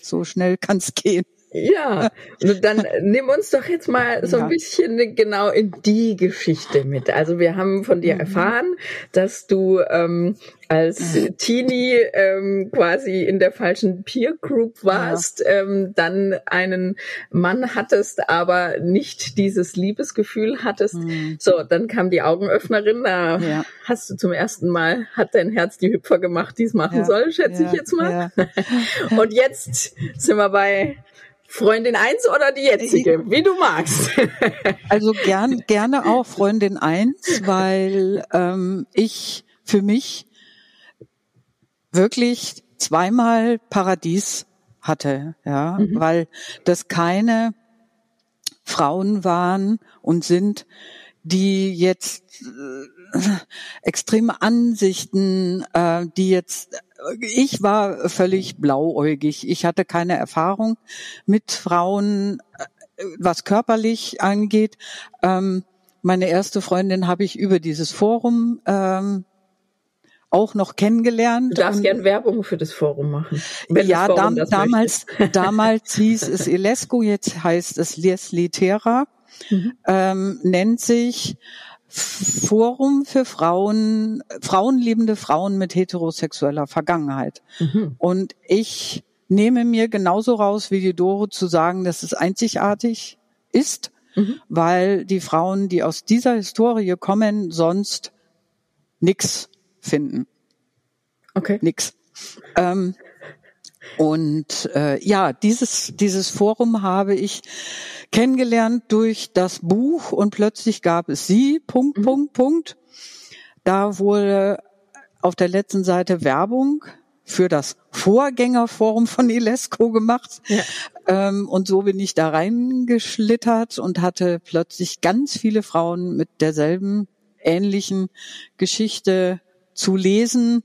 so schnell kann's gehen. Ja, und dann nimm uns doch jetzt mal so ein bisschen genau in die Geschichte mit. Also wir haben von dir mhm. erfahren, dass du ähm, als. Teenie ähm, quasi in der falschen Peer Group warst, ja. ähm, dann einen Mann hattest, aber nicht dieses Liebesgefühl hattest. Mhm. So, dann kam die Augenöffnerin, da ja. hast du zum ersten Mal, hat dein Herz die Hüpfer gemacht, die es machen ja. soll, schätze ich jetzt mal. Und jetzt sind wir bei Freundin eins oder die jetzige, wie du magst. Also gern, gerne auch Freundin eins, weil ähm, ich für mich wirklich zweimal Paradies hatte, ja, mhm. weil das keine Frauen waren und sind, die jetzt äh, extreme Ansichten, äh, die jetzt ich war völlig blauäugig. Ich hatte keine Erfahrung mit Frauen, äh, was körperlich angeht. Ähm, meine erste Freundin habe ich über dieses Forum ähm, auch noch kennengelernt. Du darfst gern Werbung für das Forum machen. Ja, Forum dam damals, damals hieß es Ilesco, jetzt heißt es Les Litera, mhm. ähm, nennt sich Forum für Frauen, frauenliebende Frauen mit heterosexueller Vergangenheit. Mhm. Und ich nehme mir genauso raus wie die Dore zu sagen, dass es einzigartig ist, mhm. weil die Frauen, die aus dieser Historie kommen, sonst nix finden. Okay. Nix. Ähm, und äh, ja, dieses, dieses Forum habe ich kennengelernt durch das Buch und plötzlich gab es sie, Punkt, mhm. Punkt, Punkt. Da wurde auf der letzten Seite Werbung für das Vorgängerforum von Ilesco gemacht. Ja. Ähm, und so bin ich da reingeschlittert und hatte plötzlich ganz viele Frauen mit derselben ähnlichen Geschichte zu lesen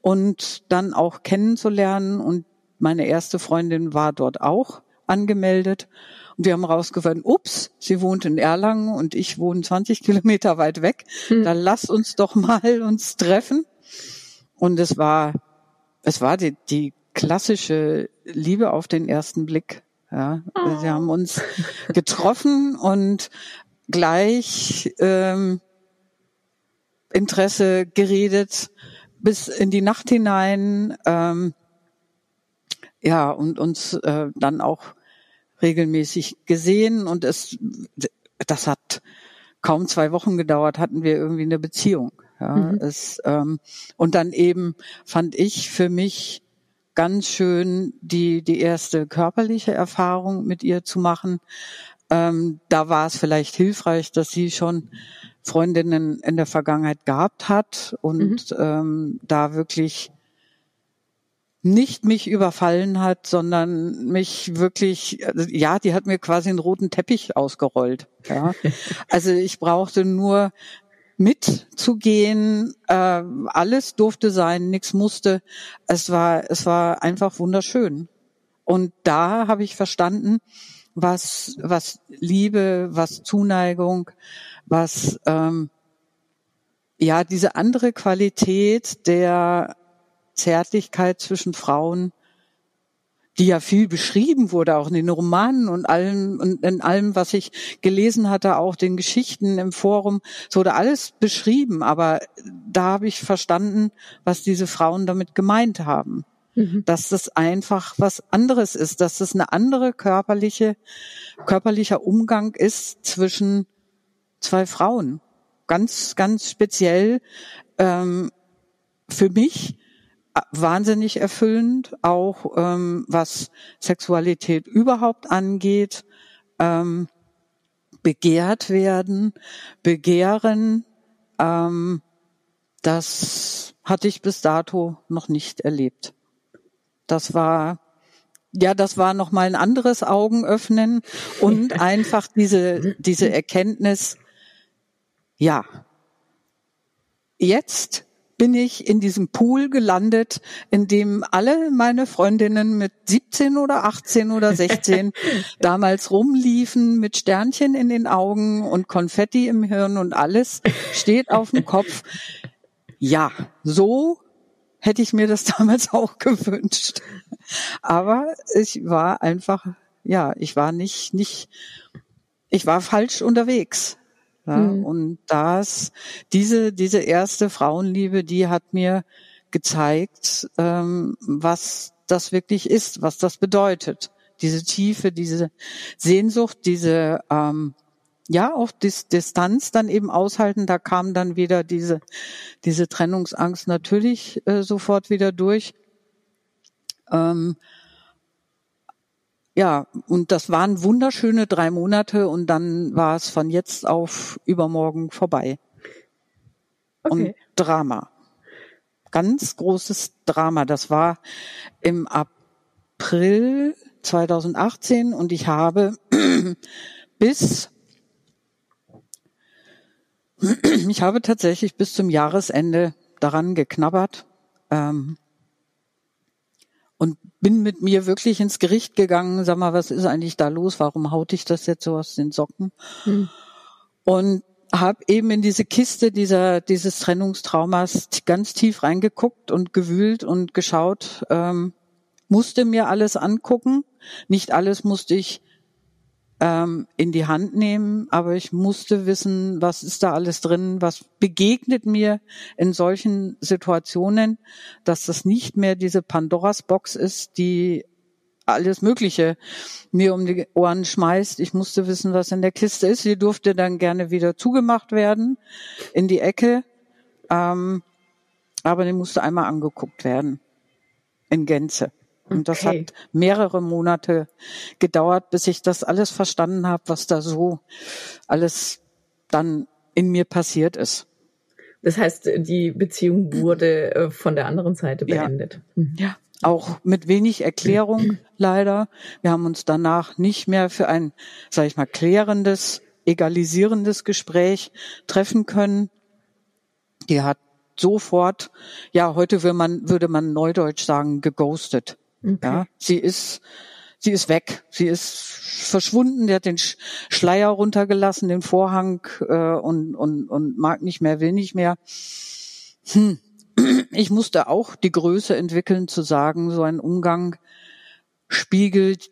und dann auch kennenzulernen. Und meine erste Freundin war dort auch angemeldet. Und wir haben rausgefunden, ups, sie wohnt in Erlangen und ich wohne 20 Kilometer weit weg. Hm. Dann lass uns doch mal uns treffen. Und es war, es war die, die klassische Liebe auf den ersten Blick. Ja, oh. wir haben uns getroffen und gleich ähm, Interesse geredet bis in die Nacht hinein. Ähm, ja, und uns äh, dann auch regelmäßig gesehen und es, das hat kaum zwei Wochen gedauert, hatten wir irgendwie eine Beziehung. Ja, mhm. es, ähm, und dann eben fand ich für mich ganz schön, die, die erste körperliche Erfahrung mit ihr zu machen. Ähm, da war es vielleicht hilfreich, dass sie schon Freundinnen in der Vergangenheit gehabt hat und mhm. ähm, da wirklich nicht mich überfallen hat, sondern mich wirklich, ja, die hat mir quasi einen roten Teppich ausgerollt. Ja. Also ich brauchte nur mitzugehen, äh, alles durfte sein, nichts musste. Es war, es war einfach wunderschön. Und da habe ich verstanden, was, was Liebe, was Zuneigung, was ähm, ja diese andere Qualität der Zärtlichkeit zwischen Frauen, die ja viel beschrieben wurde, auch in den Romanen und allem und in allem, was ich gelesen hatte, auch den Geschichten im Forum, es wurde alles beschrieben, aber da habe ich verstanden, was diese Frauen damit gemeint haben. Mhm. Dass das einfach was anderes ist, dass das eine andere körperliche, körperlicher Umgang ist zwischen zwei Frauen. Ganz, ganz speziell ähm, für mich wahnsinnig erfüllend, auch ähm, was Sexualität überhaupt angeht. Ähm, begehrt werden, begehren, ähm, das hatte ich bis dato noch nicht erlebt. Das war ja, das war noch mal ein anderes Augenöffnen und einfach diese diese Erkenntnis. Ja, jetzt bin ich in diesem Pool gelandet, in dem alle meine Freundinnen mit 17 oder 18 oder 16 damals rumliefen mit Sternchen in den Augen und Konfetti im Hirn und alles steht auf dem Kopf. Ja, so hätte ich mir das damals auch gewünscht. Aber ich war einfach, ja, ich war nicht, nicht, ich war falsch unterwegs. Ja, mhm. Und das, diese, diese erste Frauenliebe, die hat mir gezeigt, ähm, was das wirklich ist, was das bedeutet. Diese Tiefe, diese Sehnsucht, diese ähm, ja auch Dis Distanz dann eben aushalten. Da kam dann wieder diese diese Trennungsangst natürlich äh, sofort wieder durch. Ähm, ja, und das waren wunderschöne drei Monate und dann war es von jetzt auf übermorgen vorbei. Okay. Und Drama. Ganz großes Drama. Das war im April 2018 und ich habe bis ich habe tatsächlich bis zum Jahresende daran geknabbert. Ähm, und bin mit mir wirklich ins Gericht gegangen, sag mal, was ist eigentlich da los? Warum haut ich das jetzt so aus den Socken? Mhm. Und habe eben in diese Kiste dieser dieses Trennungstraumas ganz tief reingeguckt und gewühlt und geschaut, ähm, musste mir alles angucken. Nicht alles musste ich ähm, in die Hand nehmen, aber ich musste wissen, was ist da alles drin, was begegnet mir in solchen Situationen, dass das nicht mehr diese Pandoras Box ist, die alles Mögliche mir um die Ohren schmeißt. Ich musste wissen, was in der Kiste ist. Sie durfte dann gerne wieder zugemacht werden in die Ecke, ähm, aber die musste einmal angeguckt werden in Gänze. Und das okay. hat mehrere Monate gedauert, bis ich das alles verstanden habe, was da so alles dann in mir passiert ist. Das heißt, die Beziehung wurde äh, von der anderen Seite beendet. Ja, mhm. ja. auch mit wenig Erklärung leider. Wir haben uns danach nicht mehr für ein, sage ich mal, klärendes, egalisierendes Gespräch treffen können. Die hat sofort, ja, heute würde man, würde man neudeutsch sagen, geghostet. Okay. Ja, sie ist, sie ist weg. Sie ist verschwunden. Der hat den Schleier runtergelassen, den Vorhang äh, und, und, und mag nicht mehr, will nicht mehr. Hm. Ich musste auch die Größe entwickeln, zu sagen, so ein Umgang spiegelt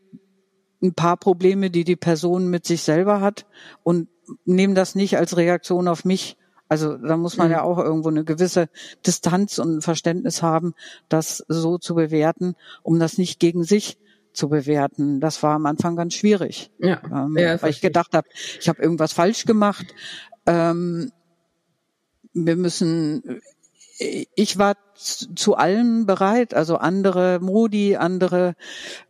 ein paar Probleme, die die Person mit sich selber hat und nehme das nicht als Reaktion auf mich. Also da muss man mhm. ja auch irgendwo eine gewisse Distanz und Verständnis haben, das so zu bewerten, um das nicht gegen sich zu bewerten. Das war am Anfang ganz schwierig, ja, ähm, ja, weil ich gedacht habe, ich habe irgendwas falsch gemacht. Ähm, wir müssen ich war zu allem bereit, also andere Modi, andere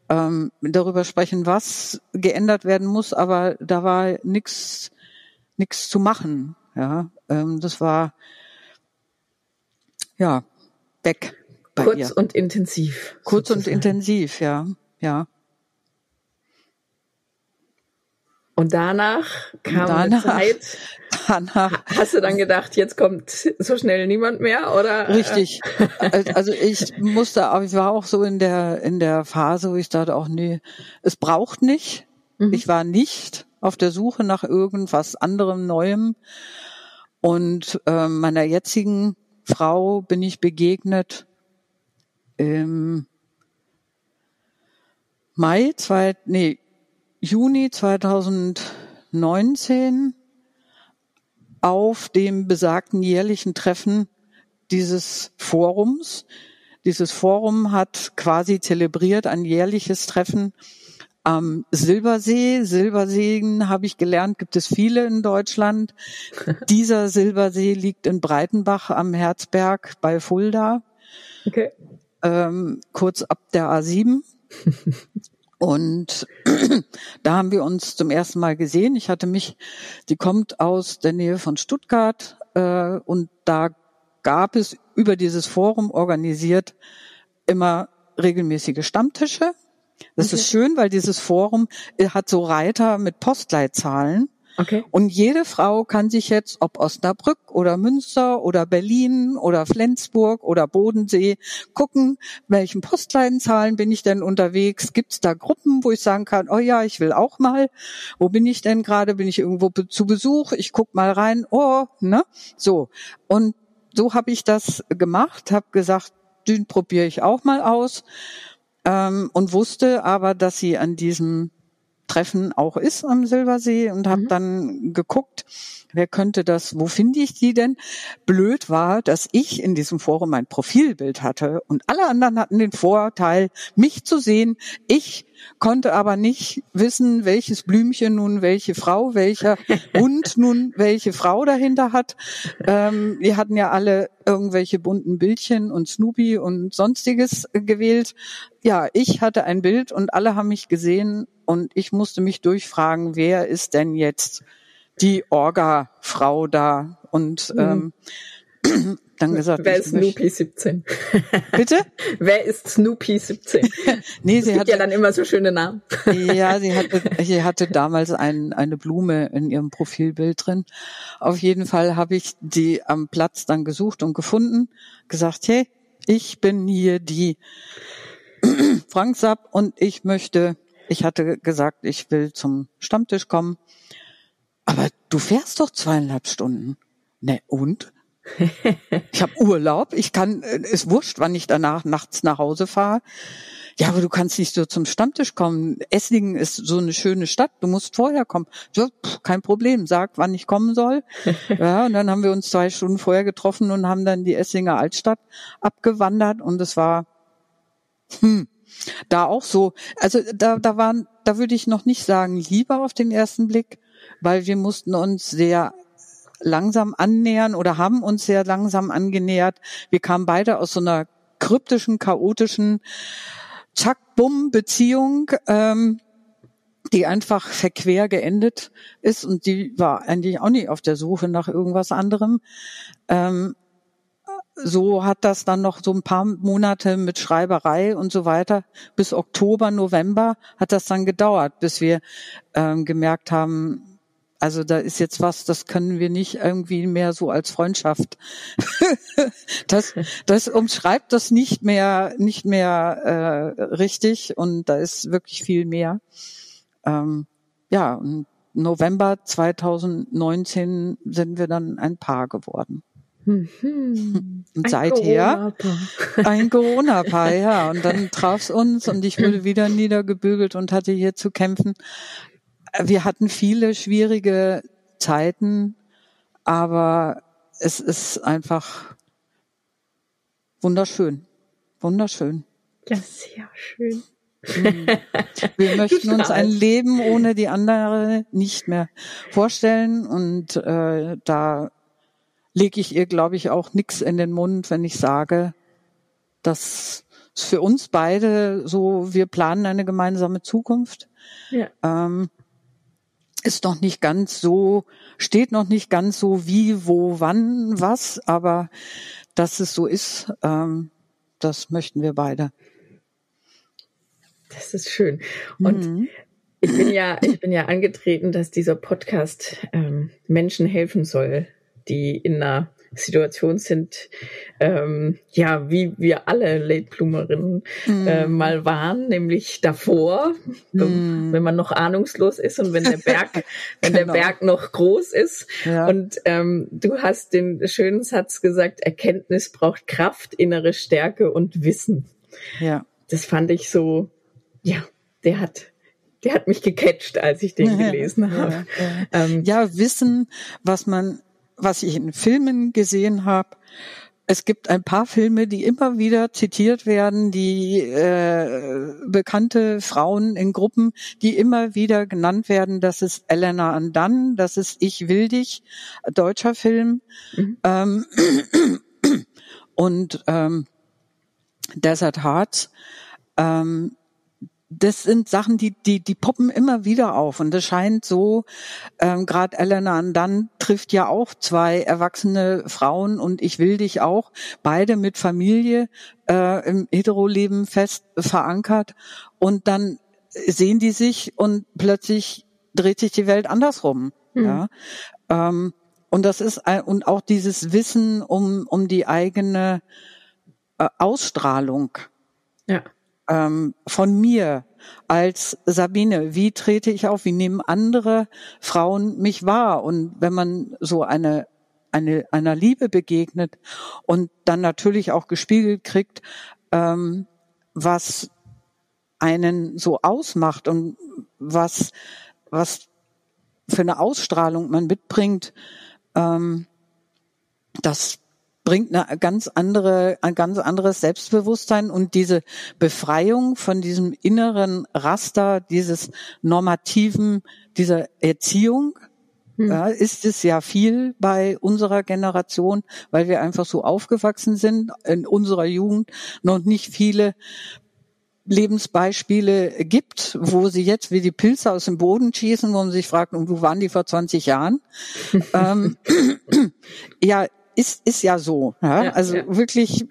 ähm, darüber sprechen, was geändert werden muss, aber da war nichts nichts zu machen. Ja, ähm, das war ja weg. Kurz ihr. und intensiv. Kurz sozusagen. und intensiv, ja, ja. Und danach kam danach, eine Zeit. Danach. Hast du dann gedacht, jetzt kommt so schnell niemand mehr, oder? Richtig. Also ich musste, aber ich war auch so in der in der Phase, wo ich dachte auch, nee, es braucht nicht. Mhm. Ich war nicht auf der Suche nach irgendwas anderem Neuem. Und äh, meiner jetzigen Frau bin ich begegnet im Mai, zwei, nee, Juni 2019 auf dem besagten jährlichen Treffen dieses Forums. Dieses Forum hat quasi zelebriert ein jährliches Treffen am Silbersee. Silberseen, habe ich gelernt, gibt es viele in Deutschland. Dieser Silbersee liegt in Breitenbach am Herzberg bei Fulda. Okay. Ähm, kurz ab der A7. Und da haben wir uns zum ersten Mal gesehen. Ich hatte mich, die kommt aus der Nähe von Stuttgart äh, und da gab es über dieses Forum organisiert immer regelmäßige Stammtische. Das okay. ist schön, weil dieses Forum hat so Reiter mit Postleitzahlen. Okay. Und jede Frau kann sich jetzt, ob Osnabrück oder Münster oder Berlin oder Flensburg oder Bodensee, gucken, welchen Postleinzahlen bin ich denn unterwegs? Gibt es da Gruppen, wo ich sagen kann, oh ja, ich will auch mal. Wo bin ich denn gerade? Bin ich irgendwo zu Besuch? Ich guck mal rein. Oh, ne? So. Und so habe ich das gemacht, habe gesagt, den probiere ich auch mal aus ähm, und wusste aber, dass sie an diesem Treffen auch ist am Silbersee und habe mhm. dann geguckt, wer könnte das, wo finde ich die denn? Blöd war, dass ich in diesem Forum ein Profilbild hatte und alle anderen hatten den Vorteil, mich zu sehen. Ich konnte aber nicht wissen, welches Blümchen nun welche Frau, welcher Hund nun welche Frau dahinter hat. Ähm, wir hatten ja alle irgendwelche bunten Bildchen und Snoopy und sonstiges gewählt. Ja, ich hatte ein Bild und alle haben mich gesehen und ich musste mich durchfragen, wer ist denn jetzt die Orga-Frau da? Und mhm. ähm, dann gesagt, wer ist Snoopy 17? Bitte? wer ist Snoopy 17? nee, sie hat ja dann immer so schöne Namen. ja, sie hatte, sie hatte damals ein, eine Blume in ihrem Profilbild drin. Auf jeden Fall habe ich die am Platz dann gesucht und gefunden, gesagt, hey, ich bin hier die Frank Sapp und ich möchte ich hatte gesagt, ich will zum Stammtisch kommen. Aber du fährst doch zweieinhalb Stunden. Ne, und? ich habe Urlaub, ich kann, ist wurscht, wann ich danach nachts nach Hause fahre. Ja, aber du kannst nicht so zum Stammtisch kommen. Esslingen ist so eine schöne Stadt, du musst vorher kommen. So, pff, kein Problem, sag, wann ich kommen soll. ja, und dann haben wir uns zwei Stunden vorher getroffen und haben dann die Esslinger Altstadt abgewandert und es war, hm, da auch so. Also da, da waren, da würde ich noch nicht sagen, lieber auf den ersten Blick, weil wir mussten uns sehr langsam annähern oder haben uns sehr langsam angenähert. Wir kamen beide aus so einer kryptischen, chaotischen Zack-Bumm-Beziehung, ähm, die einfach verquer geendet ist und die war eigentlich auch nicht auf der Suche nach irgendwas anderem. Ähm, so hat das dann noch so ein paar Monate mit Schreiberei und so weiter. Bis Oktober, November hat das dann gedauert, bis wir ähm, gemerkt haben, also da ist jetzt was, das können wir nicht irgendwie mehr so als Freundschaft. das, das umschreibt das nicht mehr, nicht mehr äh, richtig und da ist wirklich viel mehr. Ähm, ja, und November 2019 sind wir dann ein Paar geworden. Mhm. Und ein seither Corona ein Corona-Paar, ja. Und dann traf's uns und ich wurde wieder niedergebügelt und hatte hier zu kämpfen. Wir hatten viele schwierige Zeiten, aber es ist einfach wunderschön. Wunderschön. Ja, sehr schön. Mhm. Wir möchten uns ein Leben ohne die andere nicht mehr vorstellen und äh, da lege ich ihr, glaube ich, auch nichts in den Mund, wenn ich sage, dass es für uns beide so, wir planen eine gemeinsame Zukunft. Ja. Ähm, ist noch nicht ganz so, steht noch nicht ganz so wie, wo, wann, was, aber dass es so ist, ähm, das möchten wir beide. Das ist schön. Und mhm. ich bin ja, ich bin ja angetreten, dass dieser Podcast ähm, Menschen helfen soll, die in einer Situation sind, ähm, ja, wie wir alle Late Bloomerinnen mm. äh, mal waren, nämlich davor, mm. wenn man noch ahnungslos ist und wenn der Berg, wenn genau. der Berg noch groß ist. Ja. Und ähm, du hast den schönen Satz gesagt, Erkenntnis braucht Kraft, innere Stärke und Wissen. Ja. Das fand ich so, ja, der hat der hat mich gecatcht, als ich den gelesen habe. Ja, ja. Ähm, ja, Wissen, was man was ich in Filmen gesehen habe, es gibt ein paar Filme, die immer wieder zitiert werden, die äh, bekannte Frauen in Gruppen, die immer wieder genannt werden. Das ist Elena Andan, das ist Ich will dich, deutscher Film. Mhm. Ähm, und ähm, Desert Hearts. Ähm, das sind Sachen, die, die, die poppen immer wieder auf. Und das scheint so, ähm, gerade Elena Andan trifft ja auch zwei erwachsene Frauen und ich will dich auch, beide mit Familie äh, im Hetero-Leben fest verankert. Und dann sehen die sich und plötzlich dreht sich die Welt andersrum. Mhm. Ja. Ähm, und das ist ein, und auch dieses Wissen um, um die eigene äh, Ausstrahlung. Ja ähm, von mir als Sabine, wie trete ich auf, wie nehmen andere Frauen mich wahr? Und wenn man so eine, eine einer Liebe begegnet und dann natürlich auch gespiegelt kriegt, ähm, was einen so ausmacht und was, was für eine Ausstrahlung man mitbringt, ähm, das bringt eine ganz andere, ein ganz anderes Selbstbewusstsein und diese Befreiung von diesem inneren Raster, dieses normativen, dieser Erziehung, hm. ja, ist es ja viel bei unserer Generation, weil wir einfach so aufgewachsen sind in unserer Jugend noch nicht viele Lebensbeispiele gibt, wo sie jetzt wie die Pilze aus dem Boden schießen, wo man sich fragt, und wo waren die vor 20 Jahren? ähm, ja, ist, ist ja so. Ja? also wirklich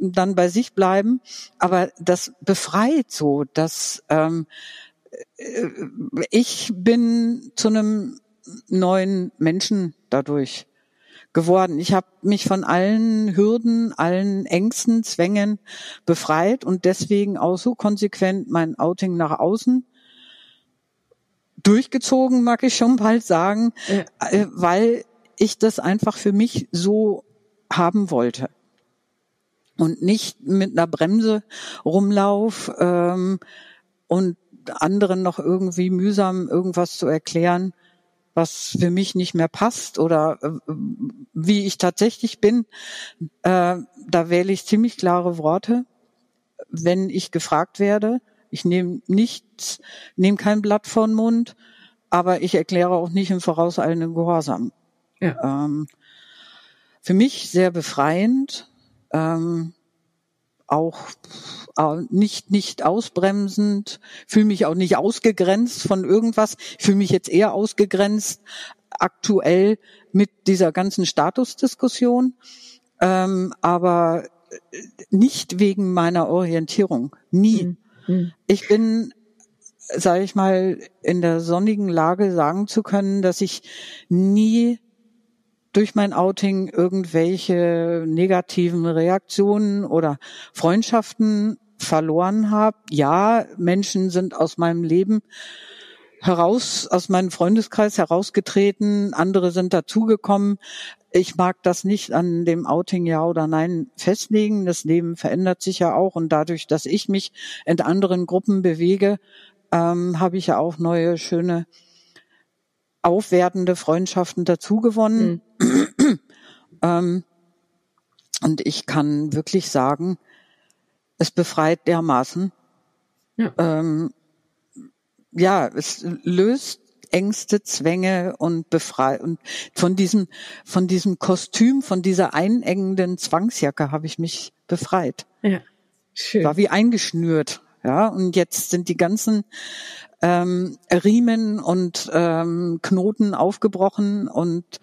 dann bei sich bleiben. Aber das befreit so, dass ähm, äh, ich bin zu einem neuen Menschen dadurch geworden. Ich habe mich von allen Hürden, allen Ängsten, Zwängen befreit und deswegen auch so konsequent mein Outing nach außen durchgezogen, mag ich schon bald sagen, ja. Äh, weil ich das einfach für mich so haben wollte und nicht mit einer Bremse rumlauf ähm, und anderen noch irgendwie mühsam irgendwas zu erklären, was für mich nicht mehr passt oder äh, wie ich tatsächlich bin. Äh, da wähle ich ziemlich klare Worte, wenn ich gefragt werde. Ich nehme nichts, nehme kein Blatt vor den Mund, aber ich erkläre auch nicht im vorauseilenden Gehorsam. Ja. Ähm, für mich sehr befreiend, ähm, auch äh, nicht nicht ausbremsend, fühle mich auch nicht ausgegrenzt von irgendwas, fühle mich jetzt eher ausgegrenzt aktuell mit dieser ganzen Statusdiskussion, ähm, aber nicht wegen meiner Orientierung, nie. Mhm. Ich bin sage ich mal, in der sonnigen Lage sagen zu können, dass ich nie durch mein Outing irgendwelche negativen Reaktionen oder Freundschaften verloren habe. Ja, Menschen sind aus meinem Leben heraus, aus meinem Freundeskreis herausgetreten, andere sind dazugekommen. Ich mag das nicht an dem Outing ja oder nein festlegen. Das Leben verändert sich ja auch und dadurch, dass ich mich in anderen Gruppen bewege, ähm, habe ich ja auch neue schöne aufwertende Freundschaften dazugewonnen. Mhm. ähm, und ich kann wirklich sagen, es befreit dermaßen. Ja. Ähm, ja, es löst Ängste, Zwänge und befrei und von diesem von diesem Kostüm, von dieser einengenden Zwangsjacke habe ich mich befreit. Ja, schön. War wie eingeschnürt. Ja, und jetzt sind die ganzen ähm, Riemen und ähm, Knoten aufgebrochen und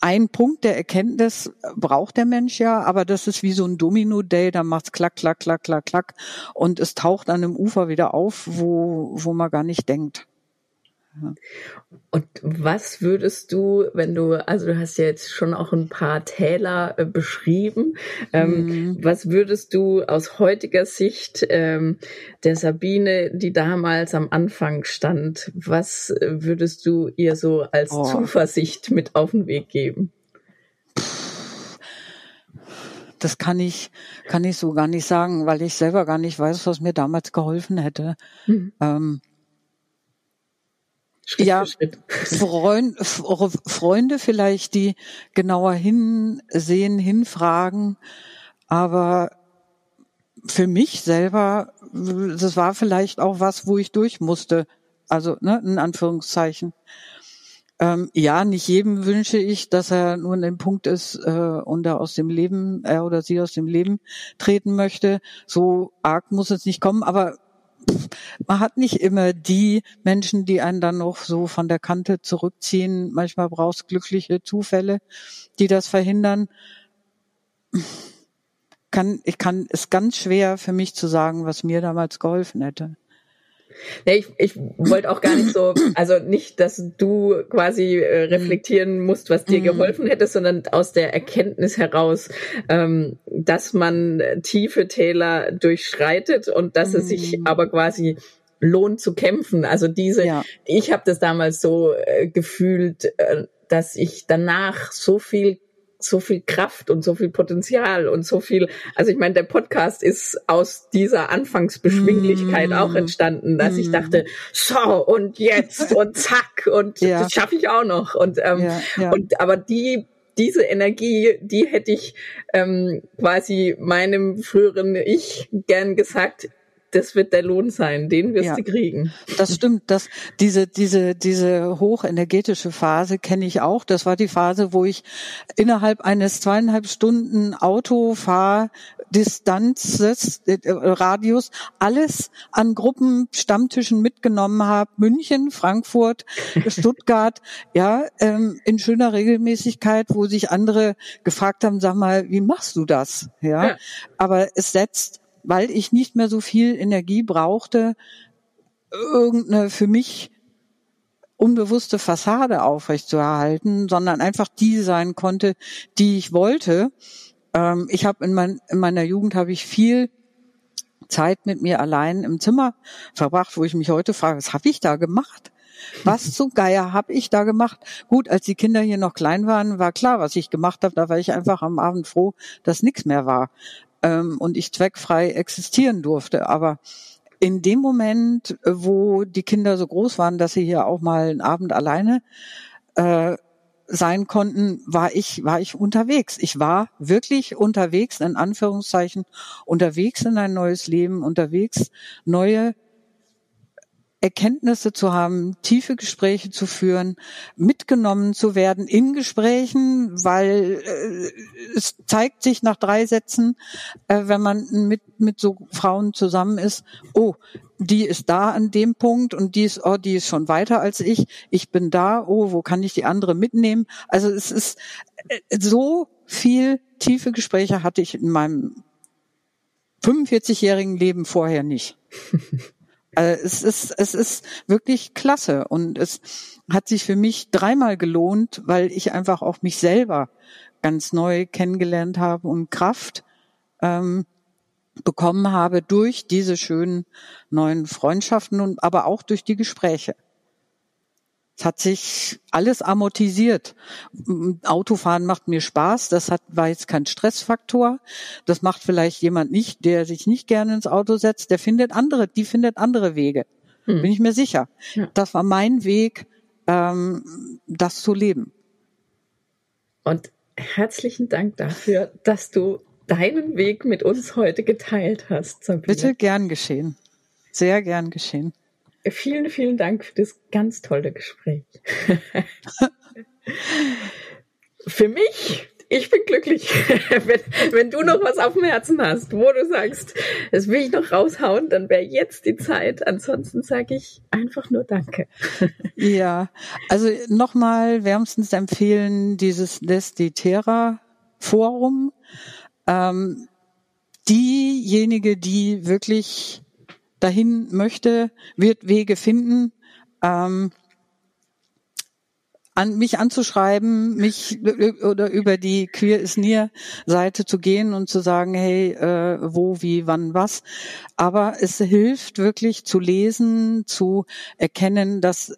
ein Punkt der Erkenntnis braucht der Mensch ja, aber das ist wie so ein Domino-Day, da macht's klack, klack, klack, klack, klack und es taucht an einem Ufer wieder auf, wo, wo man gar nicht denkt. Und was würdest du, wenn du, also du hast ja jetzt schon auch ein paar Täler äh, beschrieben, ähm, mhm. was würdest du aus heutiger Sicht ähm, der Sabine, die damals am Anfang stand, was würdest du ihr so als oh. Zuversicht mit auf den Weg geben? Das kann ich, kann ich so gar nicht sagen, weil ich selber gar nicht weiß, was mir damals geholfen hätte. Mhm. Ähm, Schritt ja, Freund, Freunde vielleicht, die genauer hinsehen, hinfragen. Aber für mich selber, das war vielleicht auch was, wo ich durch musste. Also, ne, in Anführungszeichen. Ähm, ja, nicht jedem wünsche ich, dass er nur an dem Punkt ist äh, und er aus dem Leben, er oder sie aus dem Leben treten möchte. So arg muss es nicht kommen, aber man hat nicht immer die Menschen, die einen dann noch so von der Kante zurückziehen. Manchmal brauchst glückliche Zufälle, die das verhindern. Kann, ich kann, ist ganz schwer für mich zu sagen, was mir damals geholfen hätte. Nee, ich, ich wollte auch gar nicht so, also nicht, dass du quasi äh, reflektieren musst, was dir mhm. geholfen hätte, sondern aus der Erkenntnis heraus, ähm, dass man tiefe Täler durchschreitet und dass es sich mhm. aber quasi lohnt zu kämpfen. Also diese, ja. ich habe das damals so äh, gefühlt, äh, dass ich danach so viel so viel Kraft und so viel Potenzial und so viel, also ich meine, der Podcast ist aus dieser Anfangsbeschwinglichkeit mm. auch entstanden, dass mm. ich dachte, so und jetzt und zack und ja. das schaffe ich auch noch und ähm, ja, ja. und aber die diese Energie, die hätte ich ähm, quasi meinem früheren Ich gern gesagt, das wird der Lohn sein, den wirst ja, du kriegen. Das stimmt, das, diese, diese, diese hochenergetische Phase kenne ich auch. Das war die Phase, wo ich innerhalb eines zweieinhalb Stunden Autofahrdistanzes, äh, Radius, alles an Gruppen, Stammtischen mitgenommen habe. München, Frankfurt, Stuttgart, ja, ähm, in schöner Regelmäßigkeit, wo sich andere gefragt haben, sag mal, wie machst du das? ja. ja. aber es setzt weil ich nicht mehr so viel Energie brauchte, irgendeine für mich unbewusste Fassade aufrechtzuerhalten, sondern einfach die sein konnte, die ich wollte. Ähm, ich habe in, mein, in meiner Jugend habe ich viel Zeit mit mir allein im Zimmer verbracht, wo ich mich heute frage, was habe ich da gemacht? Was zum Geier habe ich da gemacht? Gut, als die Kinder hier noch klein waren, war klar, was ich gemacht habe. Da war ich einfach am Abend froh, dass nichts mehr war ähm, und ich zweckfrei existieren durfte. Aber in dem Moment, wo die Kinder so groß waren, dass sie hier auch mal einen Abend alleine äh, sein konnten, war ich, war ich unterwegs. Ich war wirklich unterwegs, in Anführungszeichen, unterwegs in ein neues Leben, unterwegs neue Erkenntnisse zu haben, tiefe Gespräche zu führen, mitgenommen zu werden in Gesprächen, weil äh, es zeigt sich nach drei Sätzen, äh, wenn man mit, mit so Frauen zusammen ist, oh, die ist da an dem Punkt und die ist, oh, die ist schon weiter als ich, ich bin da, oh, wo kann ich die andere mitnehmen? Also es ist äh, so viel tiefe Gespräche hatte ich in meinem 45-jährigen Leben vorher nicht. Also es ist, es ist wirklich klasse und es hat sich für mich dreimal gelohnt, weil ich einfach auch mich selber ganz neu kennengelernt habe und Kraft ähm, bekommen habe durch diese schönen neuen Freundschaften und aber auch durch die Gespräche. Es hat sich alles amortisiert. Autofahren macht mir Spaß. Das hat, war jetzt kein Stressfaktor. Das macht vielleicht jemand nicht, der sich nicht gerne ins Auto setzt. Der findet andere, die findet andere Wege. Hm. Bin ich mir sicher. Ja. Das war mein Weg, ähm, das zu leben. Und herzlichen Dank dafür, dass du deinen Weg mit uns heute geteilt hast. Sabine. Bitte gern geschehen. Sehr gern geschehen. Vielen, vielen Dank für das ganz tolle Gespräch. für mich ich bin glücklich, wenn, wenn du noch was auf dem Herzen hast, wo du sagst, das will ich noch raushauen, dann wäre jetzt die Zeit. Ansonsten sage ich einfach nur Danke. Ja, also nochmal wärmstens empfehlen dieses Destitera Forum. Ähm, diejenige, die wirklich dahin möchte, wird Wege finden. Ähm, an mich anzuschreiben, mich oder über die Queer is Near Seite zu gehen und zu sagen, hey, äh, wo, wie, wann, was. Aber es hilft wirklich zu lesen, zu erkennen, dass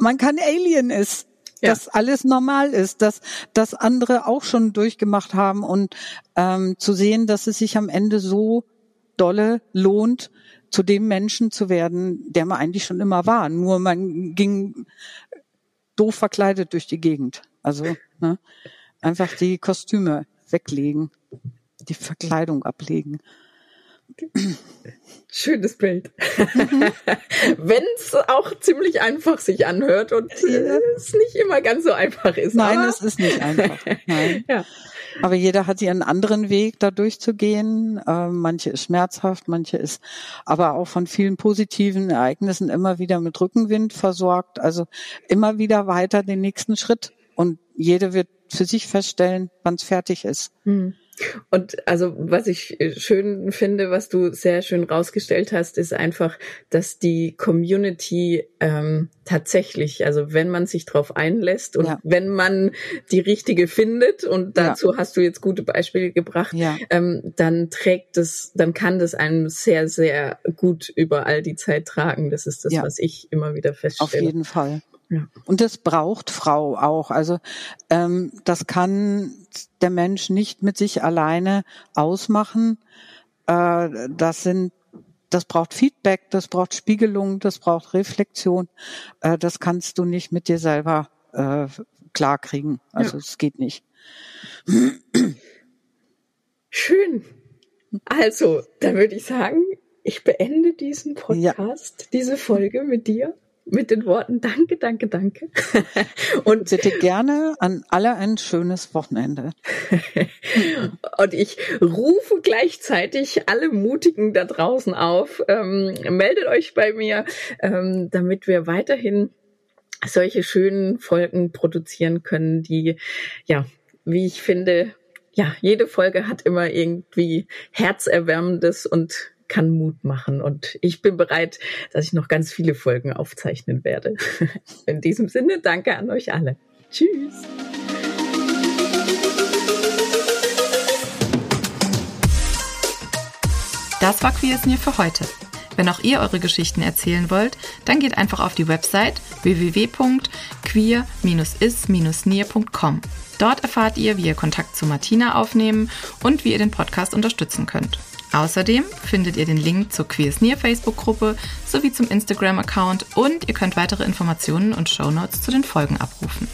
man kein Alien ist. Ja. dass alles normal ist, dass das andere auch schon durchgemacht haben und ähm, zu sehen, dass es sich am Ende so dolle lohnt, zu dem Menschen zu werden, der man eigentlich schon immer war. Nur man ging doof verkleidet durch die Gegend. Also ne, einfach die Kostüme weglegen, die Verkleidung ablegen. Schönes Bild. Mhm. Wenn es auch ziemlich einfach sich anhört und äh, es nicht immer ganz so einfach ist. Nein, es ist nicht einfach. Nein. ja. Aber jeder hat ihren anderen Weg, da durchzugehen. Äh, manche ist schmerzhaft, manche ist aber auch von vielen positiven Ereignissen immer wieder mit Rückenwind versorgt. Also immer wieder weiter den nächsten Schritt. Und jede wird für sich feststellen, wann es fertig ist. Hm. Und also was ich schön finde, was du sehr schön rausgestellt hast, ist einfach, dass die Community ähm, tatsächlich, also wenn man sich drauf einlässt und ja. wenn man die richtige findet, und dazu ja. hast du jetzt gute Beispiele gebracht, ja. ähm, dann trägt es, dann kann das einem sehr, sehr gut über all die Zeit tragen. Das ist das, was ich immer wieder feststelle. Auf jeden Fall. Ja. Und das braucht Frau auch. Also ähm, das kann der Mensch nicht mit sich alleine ausmachen. Äh, das sind das braucht Feedback, das braucht Spiegelung, das braucht Reflexion. Äh, das kannst du nicht mit dir selber äh, klarkriegen. Also es ja. geht nicht. Schön. Also, dann würde ich sagen, ich beende diesen Podcast, ja. diese Folge mit dir mit den Worten Danke, danke, danke. Und bitte gerne an alle ein schönes Wochenende. Und ich rufe gleichzeitig alle Mutigen da draußen auf. Ähm, meldet euch bei mir, ähm, damit wir weiterhin solche schönen Folgen produzieren können, die, ja, wie ich finde, ja, jede Folge hat immer irgendwie herzerwärmendes und kann Mut machen. Und ich bin bereit, dass ich noch ganz viele Folgen aufzeichnen werde. In diesem Sinne, danke an euch alle. Tschüss. Das war Queers Near für heute. Wenn auch ihr eure Geschichten erzählen wollt, dann geht einfach auf die Website www.queer-is-near.com. Dort erfahrt ihr, wie ihr Kontakt zu Martina aufnehmen und wie ihr den Podcast unterstützen könnt. Außerdem findet ihr den Link zur Queers Near Facebook-Gruppe sowie zum Instagram-Account und ihr könnt weitere Informationen und Shownotes zu den Folgen abrufen.